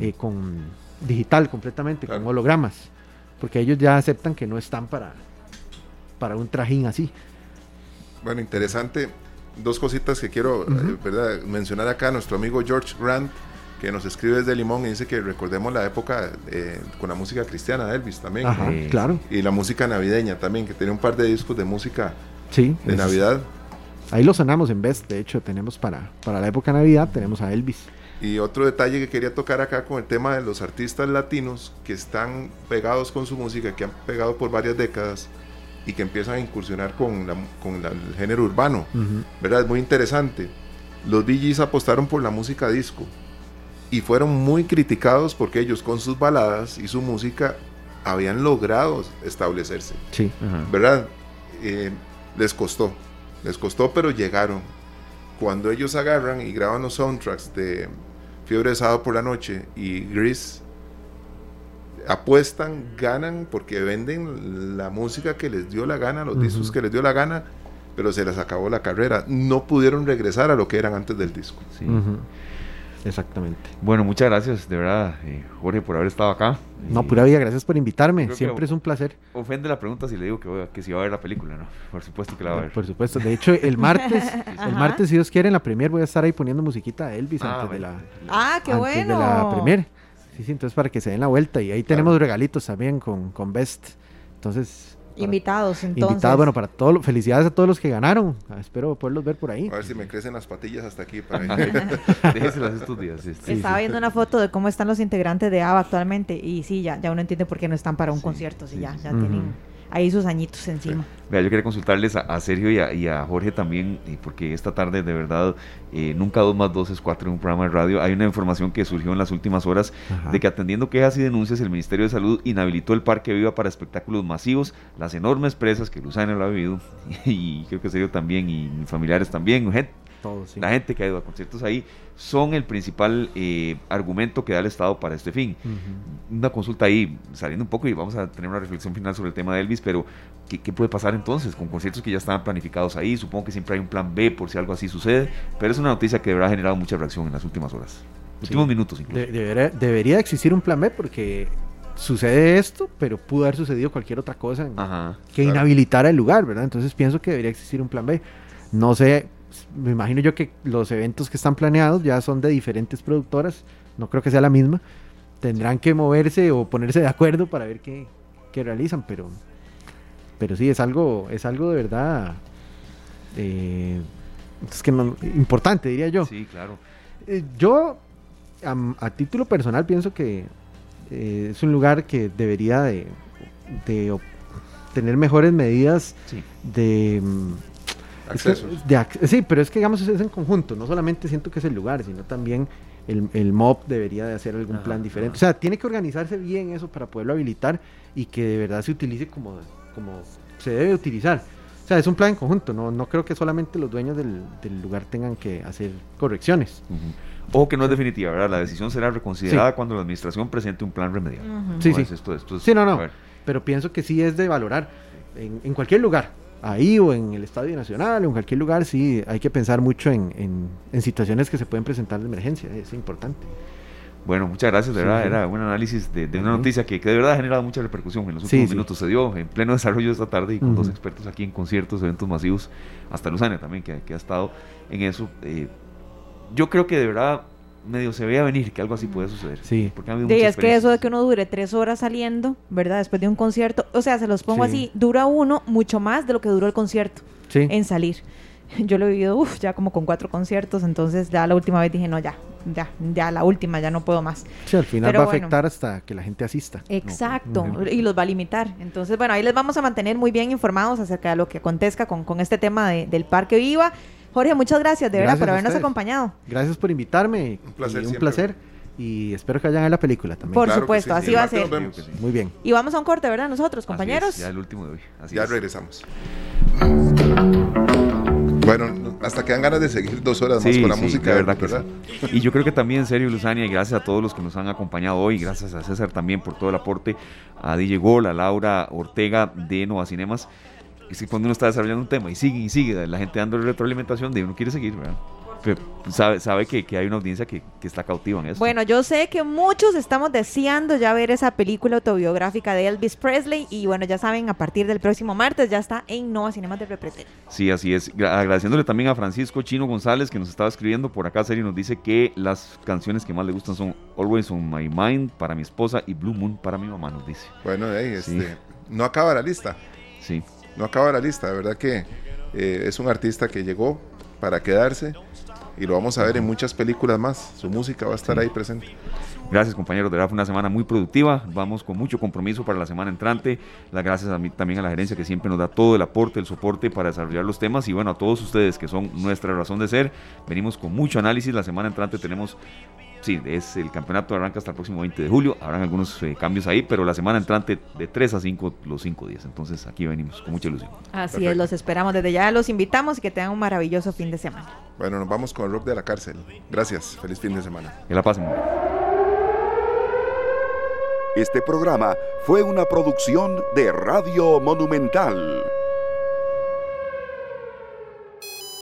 eh, con digital completamente, con hologramas. Porque ellos ya aceptan que no están para, para un trajín así. Bueno, interesante dos cositas que quiero eh, mencionar acá. Nuestro amigo George Grant, que nos escribe desde Limón y dice que recordemos la época eh, con la música cristiana de Elvis también. claro. Y la música navideña también, que tiene un par de discos de música de Navidad. Ahí lo sonamos en vez, de hecho, tenemos para, para la época de Navidad, tenemos a Elvis. Y otro detalle que quería tocar acá con el tema de los artistas latinos que están pegados con su música, que han pegado por varias décadas, y que empiezan a incursionar con, con el género urbano, ¿verdad? Es muy interesante. Los DJs apostaron por la música disco y fueron muy criticados porque ellos con sus baladas y su música habían logrado establecerse, sí. ¿verdad? Eh, les costó, les costó, pero llegaron. Cuando ellos agarran y graban los soundtracks de Fiebre de Sábado por la Noche y Grease, apuestan, ganan porque venden la música que les dio la gana, los discos que les dio la gana, pero se les acabó la carrera. No pudieron regresar a lo que eran antes del disco. Exactamente. Bueno, muchas gracias, de verdad, eh, Jorge, por haber estado acá. No, pura vida, gracias por invitarme. Siempre es un placer. Ofende la pregunta si le digo que, voy a, que si va a ver la película, ¿no? Por supuesto que la va a ver. Por supuesto. De hecho, el martes, el martes, si Dios quiere, en la premier voy a estar ahí poniendo musiquita de Elvis ah, antes de la. Ah, qué antes bueno. de la premier. Sí, sí, entonces para que se den la vuelta. Y ahí tenemos regalitos también con, con Best. Entonces, Invitados, entonces. Invitados, bueno, para todos, felicidades a todos los que ganaron. Espero poderlos ver por ahí. A ver si me crecen las patillas hasta aquí. Para Déjeselas estos días. Este. Estaba viendo una foto de cómo están los integrantes de ABA actualmente y sí, ya, ya uno entiende por qué no están para un concierto, sí, ya, ya tienen ahí sus añitos encima. Vea, yo quería consultarles a, Sergio y a, Jorge también, porque esta tarde de verdad, eh, nunca dos más dos es cuatro en un programa de radio. Hay una información que surgió en las últimas horas de que atendiendo quejas y denuncias, el Ministerio de Salud inhabilitó el Parque Viva para espectáculos masivos, las enormes presas que Luzana lo ha vivido, y creo que Sergio también, y mis familiares también, gente la gente que ha ido a conciertos ahí son el principal eh, argumento que da el Estado para este fin. Una consulta ahí, saliendo un poco y vamos a tener una reflexión final sobre el tema de Elvis, pero ¿qué, puede pasar entonces con conciertos que ya estaban planificados ahí? Supongo que siempre hay un plan B por si algo así sucede, pero es una noticia que habrá generado mucha reacción en las últimas horas, últimos minutos incluso. debería, existir un plan B porque sucede esto, pero pudo haber sucedido cualquier otra cosa que inhabilitara el lugar, ¿verdad? Entonces pienso que debería existir un plan B. No sé me imagino yo que los eventos que están planeados ya son de diferentes productoras, no creo que sea la misma. Tendrán que moverse o ponerse de acuerdo para ver qué, realizan, pero pero sí es algo es algo de verdad eh, es que importante diría yo. Sí, claro. Eh, yo a, título personal pienso que eh, es un lugar que debería de, tener mejores medidas de mm, sí, pero es que digamos es en conjunto, no solamente siento que es el lugar, sino también el, el MOB debería de hacer algún plan diferente. O sea, tiene que organizarse bien eso para poderlo habilitar y que de verdad se utilice como, como se debe utilizar. O sea, es un plan en conjunto, no, no creo que solamente los dueños del, lugar tengan que hacer correcciones. O que no es definitiva, ¿verdad? La decisión será reconsiderada cuando la administración presente un plan remedial. Sí, sí. sí, no, no. Pero pienso que sí es de valorar en, en cualquier lugar ahí o en el Estadio Nacional o en cualquier lugar, sí, hay que pensar mucho en, en, situaciones que se pueden presentar de emergencia, es importante. Bueno, muchas gracias, de verdad, era un análisis de, una noticia que, de verdad ha generado mucha repercusión en los últimos minutos. Se dio en pleno desarrollo esta tarde y con dos expertos aquí en conciertos, eventos masivos, hasta Luzania también, que, que ha estado en eso. Eh, yo creo que de verdad medio se veía venir que algo así puede suceder. Sí. Porque es que eso de que uno dure tres horas saliendo, ¿verdad? Después de un concierto, o sea, se los pongo así, dura uno mucho más de lo que duró el concierto en salir. Yo lo he vivido, uff, ya como con cuatro conciertos, entonces ya la última vez dije, no, ya, ya, ya la última, ya no puedo más. Sí, al final va a afectar hasta que la gente asista. Exacto, y los va a limitar. Entonces, bueno, ahí les vamos a mantener muy bien informados acerca de lo que acontezca con, con este tema del Parque Viva. Jorge, muchas gracias de verdad por habernos acompañado. Gracias por invitarme. Un placer. Y un placer. Y espero que vayan a la película también. Por supuesto, así va a ser. Muy bien. Y vamos a un corte, ¿verdad? Nosotros, compañeros. ya el último de hoy. ya regresamos. Bueno, hasta que dan ganas de seguir dos horas más con la música. verdad, ¿verdad? Y yo creo que también, en serio, Luzania, y gracias a todos los que nos han acompañado hoy, gracias a César también por todo el aporte, a DJ Gol, a Laura Ortega de Nova Cinemas es que cuando uno está desarrollando un tema y sigue y sigue, la gente dando retroalimentación, de uno quiere seguir, ¿verdad? Pero sabe, sabe que, que, hay una audiencia que, que, está cautiva en eso. Bueno, yo sé que muchos estamos deseando ya ver esa película autobiográfica de Elvis Presley y bueno, ya saben, a partir del próximo martes ya está en Nova Cinemas de Repretel. Sí, así es. Agradeciéndole también a Francisco Chino González que nos estaba escribiendo por acá, serio, nos dice que las canciones que más le gustan son Always on My Mind para mi esposa y Blue Moon para mi mamá, nos dice. Bueno, ahí, este, no acaba la lista. Sí no acaba la lista, de verdad que eh, es un artista que llegó para quedarse y lo vamos a ver en muchas películas más. Su música va a estar ahí presente. Gracias compañeros, de verdad fue una semana muy productiva, vamos con mucho compromiso para la semana entrante, las gracias a mí, también a la gerencia que siempre nos da todo el aporte, el soporte para desarrollar los temas. Y bueno, a todos ustedes que son nuestra razón de ser, venimos con mucho análisis, la semana entrante tenemos sí, es el campeonato arranca hasta el próximo 20 de julio. Habrán algunos eh, cambios ahí, pero la semana entrante de 3 a 5, los 5 días. Entonces aquí venimos con mucha ilusión. Así es, los esperamos desde ya, los invitamos y que tengan un maravilloso fin de semana. Bueno, nos vamos con el rock de la cárcel. Gracias, feliz fin de semana. Que la pasen. Este programa fue una producción de Radio Monumental.